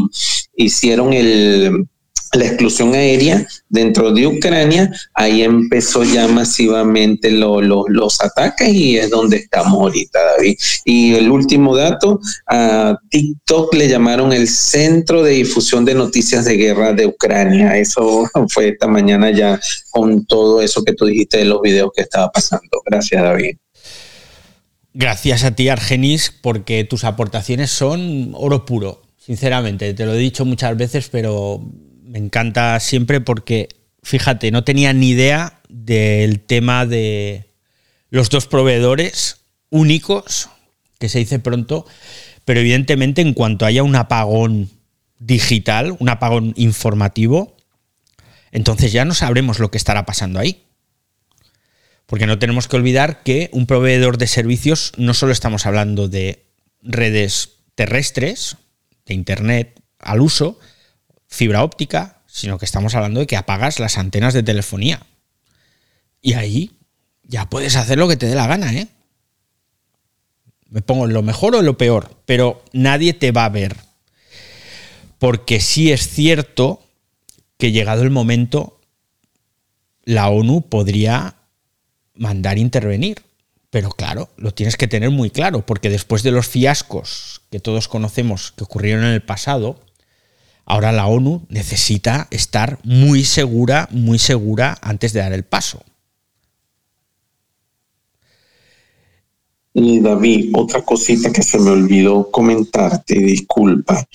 hicieron el, la exclusión aérea dentro de Ucrania, ahí empezó ya masivamente los ataques y es donde estamos ahorita, David. Y el último dato, a TikTok le llamaron el Centro de Difusión de Noticias de Guerra de Ucrania. Eso fue esta mañana ya con todo eso que tú dijiste de los videos que estaba pasando. Gracias, David. Gracias a ti, Argenis, porque tus aportaciones son oro puro. Sinceramente, te lo he dicho muchas veces, pero me encanta siempre porque, fíjate, no tenía ni idea del tema de los dos proveedores únicos, que se dice pronto, pero evidentemente en cuanto haya un apagón digital, un apagón informativo, entonces ya no sabremos lo que estará pasando ahí. Porque no tenemos que olvidar que un proveedor de servicios no solo estamos hablando de redes terrestres, de Internet al uso, fibra óptica, sino que estamos hablando de que apagas las antenas de telefonía. Y ahí ya puedes hacer lo que te dé la gana, ¿eh? Me pongo en lo mejor o en lo peor, pero nadie te va a ver. Porque sí es cierto que llegado el momento, la ONU podría mandar intervenir. Pero claro, lo tienes que tener muy claro, porque después de los fiascos que todos conocemos que ocurrieron en el pasado, Ahora la ONU necesita estar muy segura, muy segura antes de dar el paso. Y David, otra cosita que se me olvidó comentarte, disculpa,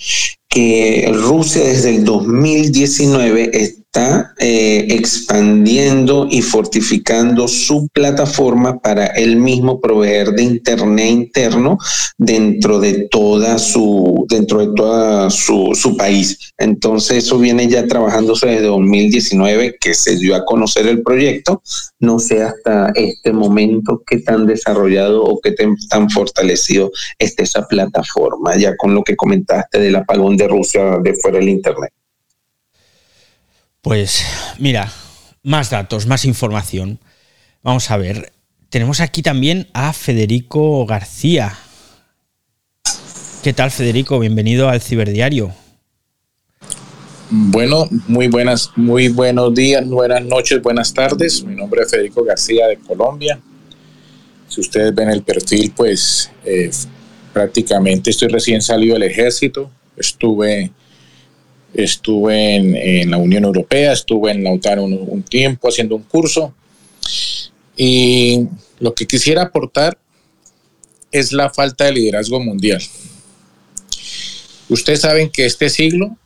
que Rusia desde el 2019 está eh, expandiendo y fortificando su plataforma para él mismo proveer de internet interno dentro de toda su dentro de toda su, su país. Entonces eso viene ya trabajándose desde 2019 que se dio a conocer el proyecto. No sé hasta este momento qué tan desarrollado o qué tan fortalecido esté esa plataforma, ya con lo que comentaste del apagón de Rusia de fuera del internet. Pues mira, más datos, más información. Vamos a ver. Tenemos aquí también a Federico García. ¿Qué tal, Federico? Bienvenido al Ciberdiario. Bueno, muy buenas, muy buenos días, buenas noches, buenas tardes. Mi nombre es Federico García de Colombia. Si ustedes ven el perfil, pues eh, prácticamente estoy recién salido del ejército. Estuve, estuve en, la Unión Europea, estuve en la OTAN un tiempo haciendo un curso. Y lo que quisiera aportar es la falta de liderazgo mundial. Ustedes saben que este siglo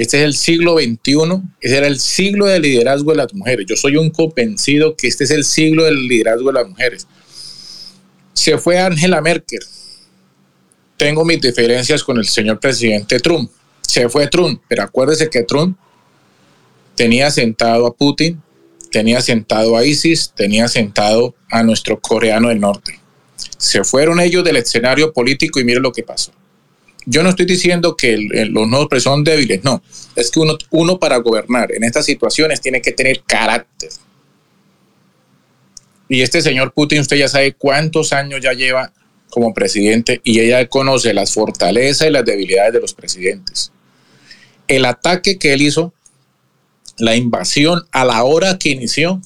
este es el siglo XXI, ese era el siglo del liderazgo de las mujeres. Yo soy un convencido que este es el siglo del liderazgo de las mujeres. Se fue Angela Merkel. Tengo mis diferencias con el señor presidente Trump. Se fue Trump, pero acuérdese que Trump tenía sentado a Putin, tenía sentado a ISIS, tenía sentado a nuestro coreano del norte. Se fueron ellos del escenario político y mire lo que pasó. Yo no estoy diciendo que los nuevos son débiles, no. Es que uno, uno para gobernar en estas situaciones tiene que tener carácter. Y este señor Putin, usted ya sabe cuántos años ya lleva como presidente y ella conoce las fortalezas y las debilidades de los presidentes. El ataque que él hizo, la invasión a la hora que inició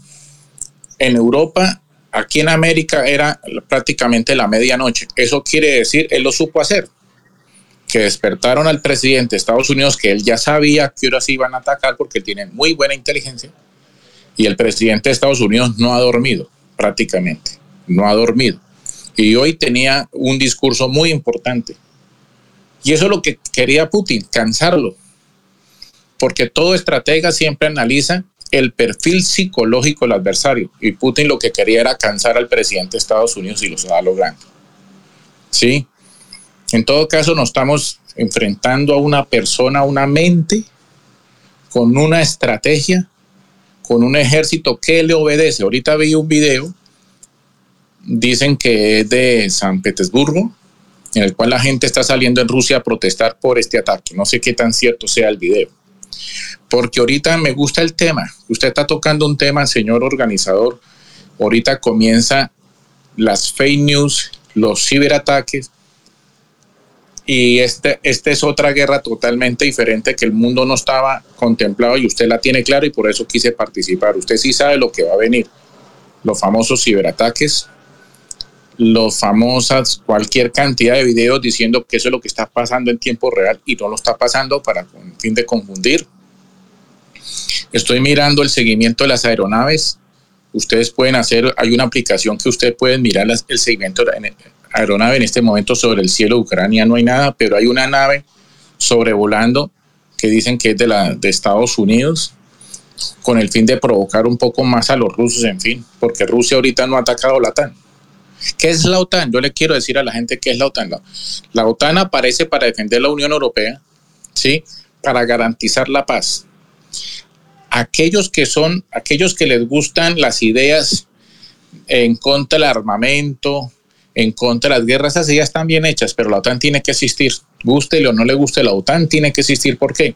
en Europa, aquí en América era prácticamente la medianoche. Eso quiere decir, él lo supo hacer que despertaron al presidente de Estados Unidos, que él ya sabía que ahora sí iban a atacar porque tiene muy buena inteligencia, y el presidente de Estados Unidos no ha dormido, prácticamente, no ha dormido. Y hoy tenía un discurso muy importante. Y eso es lo que quería Putin, cansarlo, porque todo estratega siempre analiza el perfil psicológico del adversario, y Putin lo que quería era cansar al presidente de Estados Unidos y lo está logrando. ¿Sí? En todo caso, nos estamos enfrentando a una persona, a una mente con una estrategia, con un ejército que le obedece. Ahorita vi un video, dicen que es de San Petersburgo, en el cual la gente está saliendo en Rusia a protestar por este ataque. No sé qué tan cierto sea el video. Porque ahorita me gusta el tema. Usted está tocando un tema, señor organizador. Ahorita comienza las fake news, los ciberataques, y este, este es otra guerra totalmente diferente que el mundo no estaba contemplado y usted la tiene clara y por eso quise participar. Usted sí sabe lo que va a venir. Los famosos ciberataques, los famosas, cualquier cantidad de videos diciendo que eso es lo que está pasando en tiempo real y no lo está pasando para fin de confundir. Estoy mirando el seguimiento de las aeronaves. Ustedes pueden hacer, hay una aplicación que ustedes pueden mirar el seguimiento aeronave en este momento sobre el cielo de Ucrania no hay nada, pero hay una nave sobrevolando que dicen que es de, la, de Estados Unidos con el fin de provocar un poco más a los rusos, en fin, porque Rusia ahorita no ha atacado la OTAN. ¿Qué es la OTAN? Yo le quiero decir a la gente qué es la OTAN. La, OTAN aparece para defender la Unión Europea, ¿sí? Para garantizar la paz. Aquellos que son, aquellos que les gustan las ideas en contra del armamento, en contra de las guerras, así ya están bien hechas, pero la OTAN tiene que existir. Guste o no le guste, la OTAN tiene que existir. ¿Por qué?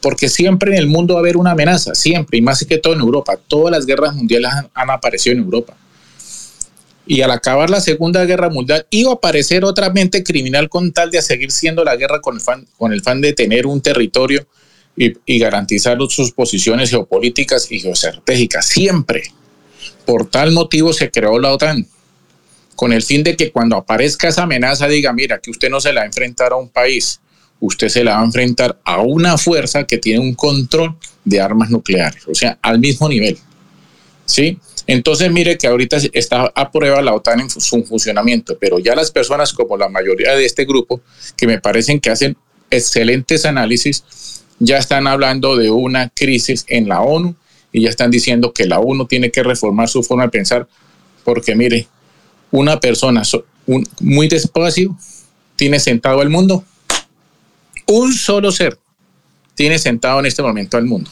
Porque siempre en el mundo va a haber una amenaza, siempre, y más que todo en Europa. Todas las guerras mundiales han, aparecido en Europa. Y al acabar la Segunda Guerra Mundial, iba a aparecer otra mente criminal con tal de seguir siendo la guerra con el fan, con el fan de tener un territorio y, y garantizar sus posiciones geopolíticas y geoestratégicas. Siempre. Por tal motivo se creó la OTAN con el fin de que cuando aparezca esa amenaza diga, mira, que usted no se la va a enfrentar a un país, usted se la va a enfrentar a una fuerza que tiene un control de armas nucleares, o sea, al mismo nivel. ¿Sí? Entonces, mire que ahorita está a prueba la OTAN en su funcionamiento, pero ya las personas como la mayoría de este grupo, que me parecen que hacen excelentes análisis, ya están hablando de una crisis en la ONU y ya están diciendo que la ONU tiene que reformar su forma de pensar, porque mire, una persona muy despacio tiene sentado al mundo. Un solo ser tiene sentado en este momento al mundo.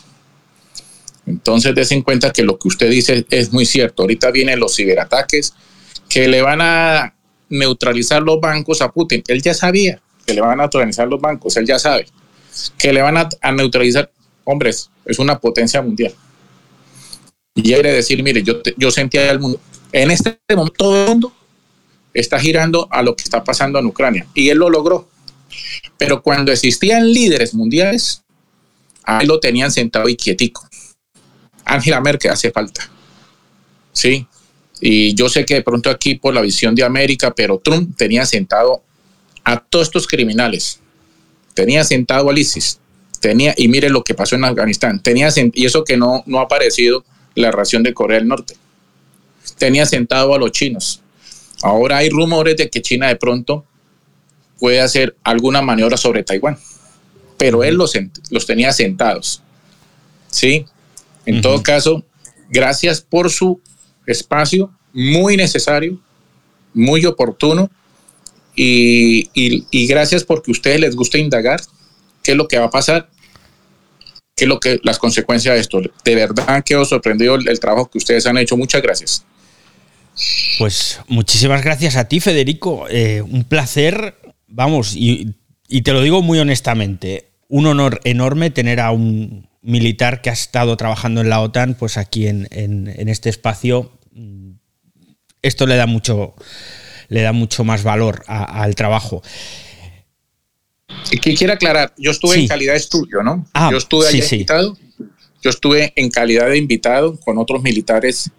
Entonces, des en cuenta que lo que usted dice es muy cierto. Ahorita vienen los ciberataques que le van a neutralizar los bancos a Putin. Él ya sabía que le van a neutralizar los bancos, él ya sabe que le van a, neutralizar. Hombres, es una potencia mundial. Y quiere decir, mire, yo, yo sentía al mundo, en este momento todo el mundo está girando a lo que está pasando en Ucrania y él lo logró. Pero cuando existían líderes mundiales, Ahí lo tenían sentado y quietico. Angela Merkel hace falta. Sí. Y yo sé que de pronto aquí por la visión de América, pero Trump tenía sentado a todos estos criminales. Tenía sentado a ISIS. Tenía, y mire lo que pasó en Afganistán. Tenía, y eso que no, no ha aparecido la ración de Corea del Norte. Tenía sentado a los chinos. Ahora hay rumores de que China de pronto puede hacer alguna maniobra sobre Taiwán, pero él los, los tenía sentados. ¿Sí? En todo caso, gracias por su espacio, muy necesario, muy oportuno, y, y, gracias porque a ustedes les gusta indagar qué es lo que va a pasar, qué es lo que las consecuencias de esto. De verdad quedo sorprendido el, el trabajo que ustedes han hecho. Muchas gracias. Pues muchísimas gracias a ti, Federico. Eh, un placer, vamos, y, te lo digo muy honestamente, un honor enorme tener a un militar que ha estado trabajando en la OTAN, pues aquí en, este espacio. Esto le da mucho, le da mucho más valor al trabajo. Que quiero aclarar, yo estuve en calidad de estudio, ¿no? Ah, yo estuve sí, invitado. Yo estuve en calidad de invitado con otros militares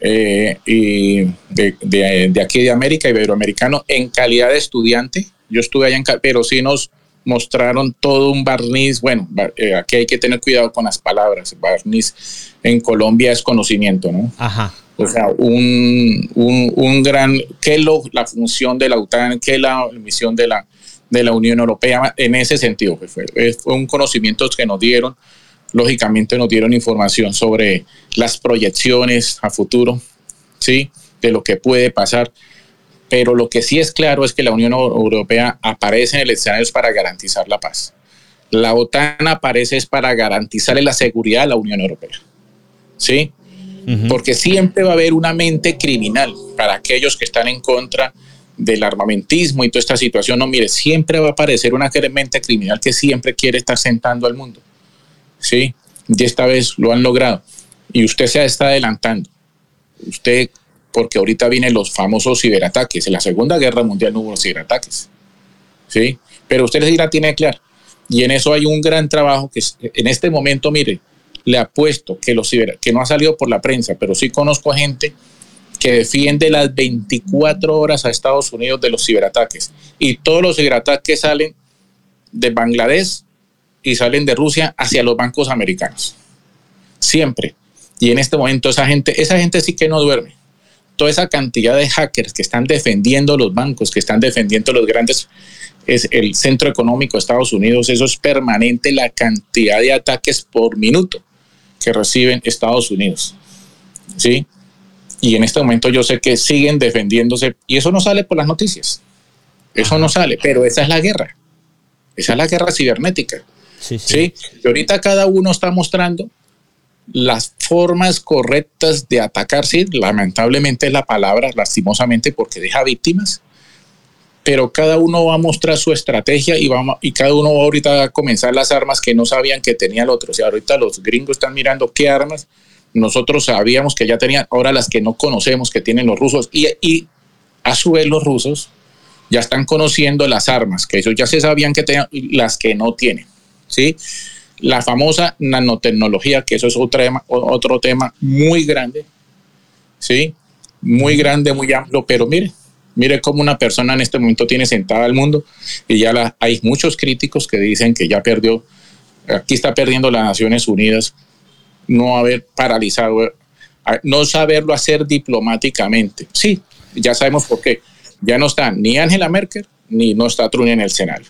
eh, y de, aquí de América, Iberoamericano, en calidad de estudiante. Yo estuve allá, en, pero sí nos mostraron todo un barniz. Bueno, eh, aquí hay que tener cuidado con las palabras. Barniz en Colombia es conocimiento, ¿no? Ajá. O sea, un, un, un gran, ¿qué es lo, la función de la OTAN? ¿Qué es la misión de la, de la Unión Europea? En ese sentido, pues, fue, fue un conocimiento que nos dieron lógicamente nos dieron información sobre las proyecciones a futuro, ¿sí? De lo que puede pasar. Pero lo que sí es claro es que la Unión Europea aparece en el escenario para garantizar la paz. La OTAN aparece es para garantizar la seguridad a la Unión Europea. ¿Sí? Porque siempre va a haber una mente criminal para aquellos que están en contra del armamentismo y toda esta situación. No, mire, siempre va a aparecer una mente criminal que siempre quiere estar sentando al mundo. ¿sí? Y esta vez lo han logrado. Y usted se está adelantando. Usted, porque ahorita vienen los famosos ciberataques. En la Segunda Guerra Mundial no hubo ciberataques, ¿sí? Pero usted sí la tiene claro. Y en eso hay un gran trabajo que en este momento, mire, le apuesto que, los ciber, que no ha salido por la prensa, pero sí conozco gente que defiende las 24 horas a Estados Unidos de los ciberataques. Y todos los ciberataques salen de Bangladesh, y salen de Rusia hacia los bancos americanos. Siempre. Y en este momento esa gente, esa gente sí que no duerme. Toda esa cantidad de hackers que están defendiendo los bancos, que están defendiendo los grandes, es el centro económico de Estados Unidos, eso es permanente la cantidad de ataques por minuto que reciben Estados Unidos. ¿Sí? Y en este momento yo sé que siguen defendiéndose y eso no sale por las noticias. Eso no sale, pero esa es la guerra. Esa es la guerra cibernética. Sí, Y ahorita cada uno está mostrando las formas correctas de atacar, sí, lamentablemente es la palabra, lastimosamente, porque deja víctimas, pero cada uno va a mostrar su estrategia y, vamos, y cada uno va ahorita a comenzar las armas que no sabían que tenía el otro. O sea, ahorita los gringos están mirando qué armas nosotros sabíamos que ya tenían, ahora las que no conocemos que tienen los rusos y, y a su vez los rusos ya están conociendo las armas, que ellos ya se sabían que tenían, las que no tienen. ¿sí? La famosa nanotecnología, que eso es otro tema, otro tema muy grande, ¿sí? Muy grande, muy amplio, pero mire, mire cómo una persona en este momento tiene sentada al mundo y ya la, hay muchos críticos que dicen que ya perdió, aquí está perdiendo las Naciones Unidas, no haber paralizado, no saberlo hacer diplomáticamente. Sí, ya sabemos por qué. Ya no está ni Angela Merkel ni no está Trump en el Senado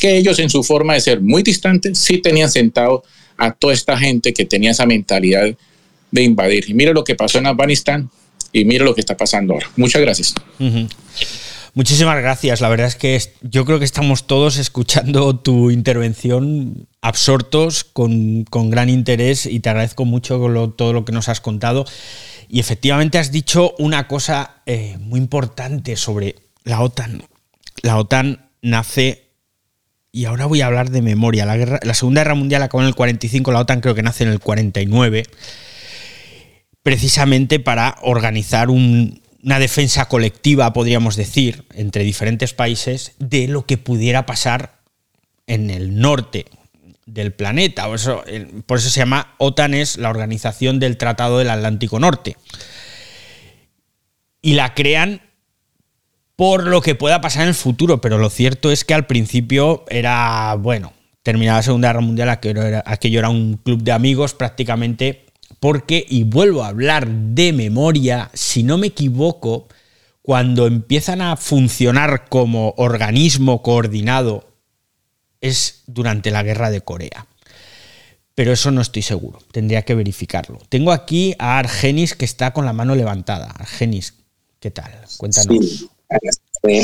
que ellos en su forma de ser muy distantes sí tenían sentado a toda esta gente que tenía esa mentalidad de invadir. Y mire lo que pasó en Afganistán y mire lo que está pasando ahora. Muchas gracias. Muchísimas gracias. La verdad es que yo creo que estamos todos escuchando tu intervención absortos, con, gran interés y te agradezco mucho todo lo que nos has contado. Y efectivamente has dicho una cosa eh, muy importante sobre la OTAN. La OTAN nace y ahora voy a hablar de memoria. La, guerra, la Segunda Guerra Mundial acabó en el 45, la OTAN creo que nace en el 49, precisamente para organizar una defensa colectiva, podríamos decir, entre diferentes países de lo que pudiera pasar en el norte. del planeta. Por eso, por eso se llama OTAN, es la Organización del Tratado del Atlántico Norte. Y la crean por lo que pueda pasar en el futuro, pero lo cierto es que al principio era, bueno, terminada la Segunda Guerra Mundial, aquello era, aquello era un club de amigos prácticamente, porque, y vuelvo a hablar de memoria, si no me equivoco, cuando empiezan a funcionar como organismo coordinado es durante la guerra de Corea. Pero eso no estoy seguro, tendría que verificarlo. Tengo aquí a Argenis que está con la mano levantada. Argenis, ¿qué tal? Cuéntanos.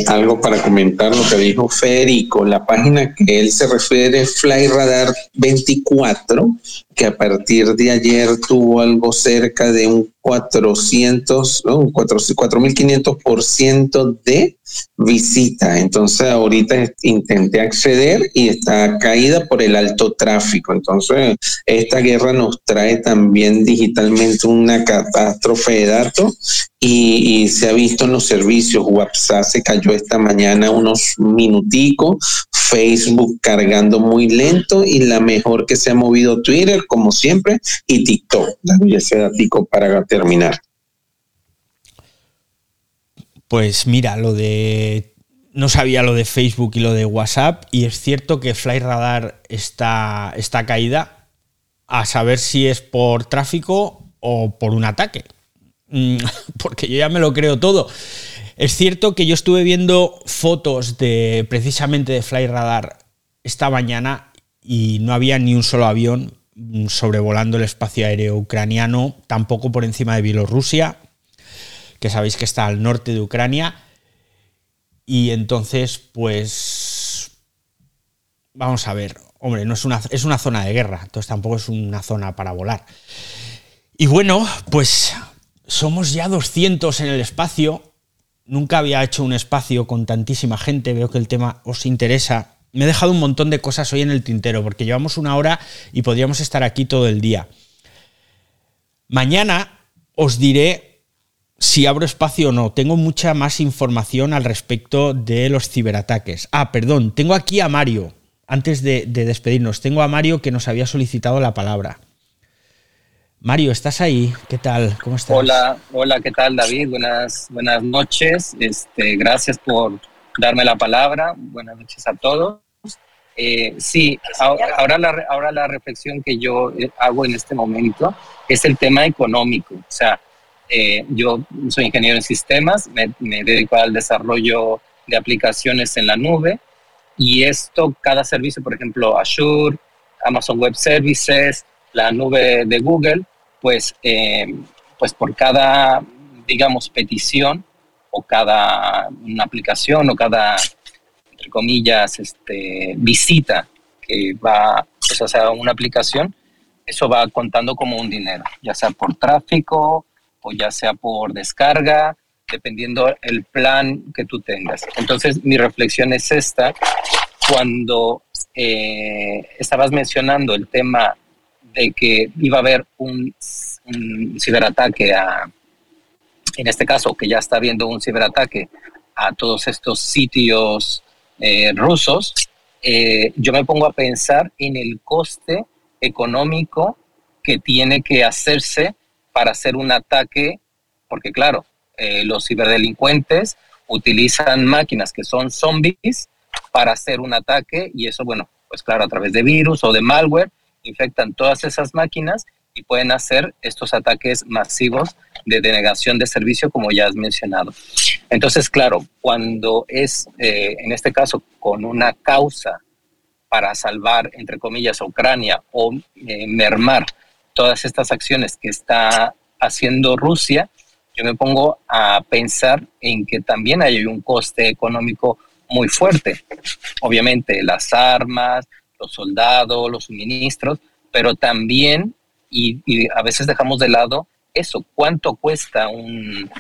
Algo para comentar lo que dijo Federico. La página que él se refiere es Flyradar 24, que a partir de ayer tuvo algo cerca de un 400, ¿no? 4.500% de visita. Entonces ahorita intenté acceder y está caída por el alto tráfico. Entonces esta guerra nos trae también digitalmente una catástrofe de datos y, y se ha visto en los servicios. WhatsApp se cayó esta mañana unos minuticos, Facebook cargando muy lento y la mejor que se ha movido Twitter como siempre y TikTok. ese datico para terminar. Pues mira, lo de. No sabía lo de Facebook y lo de WhatsApp, y es cierto que FlyRadar está, está caída, a saber si es por tráfico o por un ataque. Mm, porque yo ya me lo creo todo. Es cierto que yo estuve viendo fotos de precisamente de FlyRadar esta mañana y no había ni un solo avión sobrevolando el espacio aéreo ucraniano, tampoco por encima de Bielorrusia, que sabéis que está al norte de Ucrania. Y entonces, pues, vamos a ver, hombre, no es una, es una zona de guerra, entonces tampoco es una zona para volar. Y bueno, pues somos ya 200 en el espacio. Nunca había hecho un espacio con tantísima gente, veo que el tema os interesa. Me he dejado un montón de cosas hoy en el tintero, porque llevamos una hora y podríamos estar aquí todo el día. Mañana os diré si abro espacio o no. Tengo mucha más información al respecto de los ciberataques. Ah, perdón, tengo aquí a Mario. Antes de, despedirnos, tengo a Mario que nos había solicitado la palabra. Mario, ¿estás ahí? ¿Qué tal? ¿Cómo estás? Hola, hola, ¿qué tal David? Buenas, buenas noches. Este, gracias por darme la palabra. Buenas noches a todos. Eh, sí, ahora la, ahora la reflexión que yo eh, hago en este momento es el tema económico. O sea, eh, yo soy ingeniero en sistemas, me, dedico al desarrollo de aplicaciones en la nube y esto, cada servicio, por ejemplo, Azure, Amazon Web Services, la nube de Google, pues, eh, pues por cada, digamos, petición o cada una aplicación o cada, comillas, este, visita que va a sea, una aplicación, eso va contando como un dinero, ya sea por tráfico, o ya sea por descarga, dependiendo el plan que tú tengas. Entonces, mi reflexión es esta. Cuando eh, estabas mencionando el tema de que iba a haber un, ciberataque a, en este caso, que ya está habiendo un ciberataque a todos estos sitios eh, rusos, eh, yo me pongo a pensar en el coste económico que tiene que hacerse para hacer un ataque, porque claro, eh, los ciberdelincuentes utilizan máquinas que son zombies para hacer un ataque y eso, bueno, pues claro, a través de virus o de malware, infectan todas esas máquinas y pueden hacer estos ataques masivos de denegación de servicio, como ya has mencionado. Entonces, claro, cuando es, eh, en este caso, con una causa para salvar, entre comillas, a Ucrania o eh, mermar todas estas acciones que está haciendo Rusia, yo me pongo a pensar en que también hay un coste económico muy fuerte. Obviamente las armas, los soldados, los suministros, pero también, y, a veces dejamos de lado eso, cuánto cuesta un,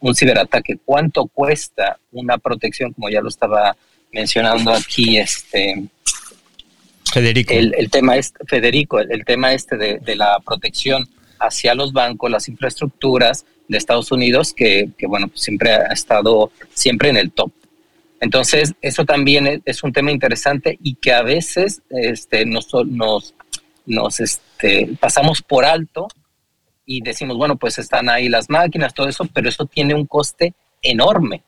un, ciberataque, cuánto cuesta una protección, como ya lo estaba mencionando aquí este Federico. El, tema es, Federico, el, tema este de, la protección hacia los bancos, las infraestructuras de Estados Unidos, que, bueno, pues siempre ha estado siempre en el top. Entonces, eso también es, un tema interesante y que a veces este, nos, nos, nos este, pasamos por alto y decimos, bueno, pues están ahí las máquinas, todo eso, pero eso tiene un coste enorme.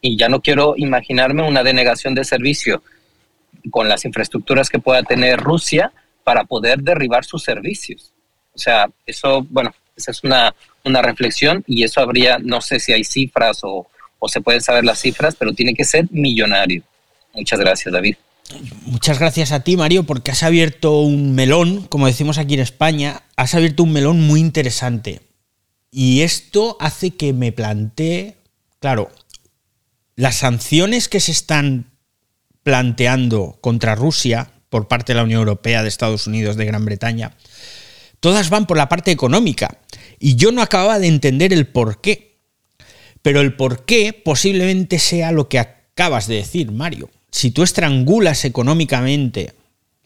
Y ya no quiero imaginarme una denegación de servicio con las infraestructuras que pueda tener Rusia para poder derribar sus servicios. O sea, eso, bueno, esa es una, una reflexión y eso habría, no sé si hay cifras o, o se pueden saber las cifras, pero tiene que ser millonario. Muchas gracias, David. Muchas gracias a ti, Mario, porque has abierto un melón, como decimos aquí en España, has abierto un melón muy interesante. Y esto hace que me plantee, claro, las sanciones que se están planteando contra Rusia por parte de la Unión Europea, de Estados Unidos, de Gran Bretaña, todas van por la parte económica. Y yo no acababa de entender el por qué. Pero el por qué posiblemente sea lo que acabas de decir, Mario. Si tú estrangulas económicamente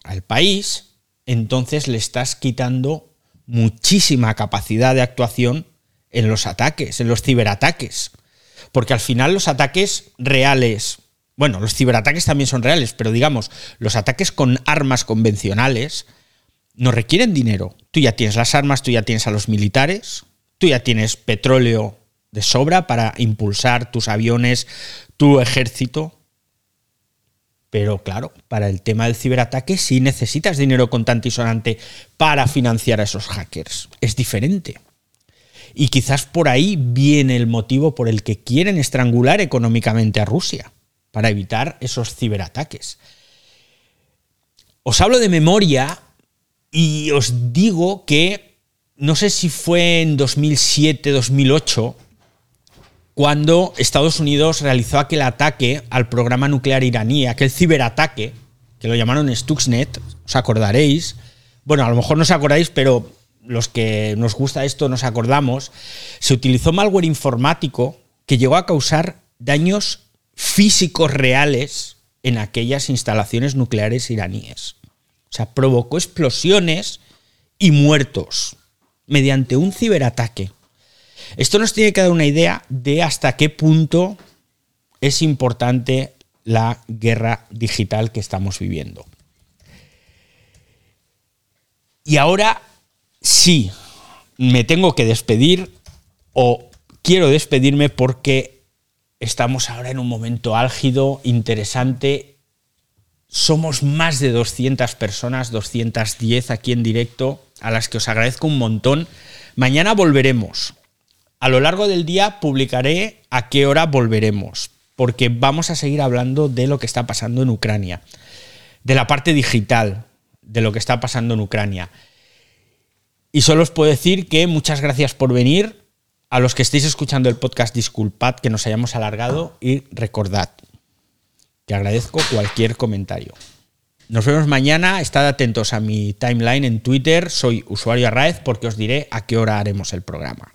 al país, entonces le estás quitando muchísima capacidad de actuación en los ataques, en los ciberataques. Porque al final los ataques reales, bueno, los ciberataques también son reales, pero digamos, los ataques con armas convencionales no requieren dinero. Tú ya tienes las armas, tú ya tienes a los militares, tú ya tienes petróleo de sobra para impulsar tus aviones, tu ejército. Pero claro, para el tema del ciberataque sí necesitas dinero contante y sonante para financiar a esos hackers. Es diferente. Y quizás por ahí viene el motivo por el que quieren estrangular económicamente a Rusia, para evitar esos ciberataques. Os hablo de memoria y os digo que no sé si fue en 2007, 2008, cuando Estados Unidos realizó aquel ataque al programa nuclear iraní, aquel ciberataque, que lo llamaron Stuxnet, os acordaréis. Bueno, a lo mejor no os acordáis, pero los que nos gusta esto nos acordamos. Se utilizó malware informático que llegó a causar daños físicos reales en aquellas instalaciones nucleares iraníes. O sea, provocó explosiones y muertos mediante un ciberataque. Esto nos tiene que dar una idea de hasta qué punto es importante la guerra digital que estamos viviendo. Y ahora sí, me tengo que despedir o quiero despedirme porque estamos ahora en un momento álgido, interesante. Somos más de 200 personas, 210 aquí en directo, a las que os agradezco un montón. Mañana volveremos a lo largo del día publicaré a qué hora volveremos, porque vamos a seguir hablando de lo que está pasando en Ucrania, de la parte digital de lo que está pasando en Ucrania. Y solo os puedo decir que muchas gracias por venir. A los que estéis escuchando el podcast, disculpad que nos hayamos alargado y recordad que agradezco cualquier comentario. Nos vemos mañana, estad atentos a mi timeline en Twitter, soy usuario Arraez porque os diré a qué hora haremos el programa.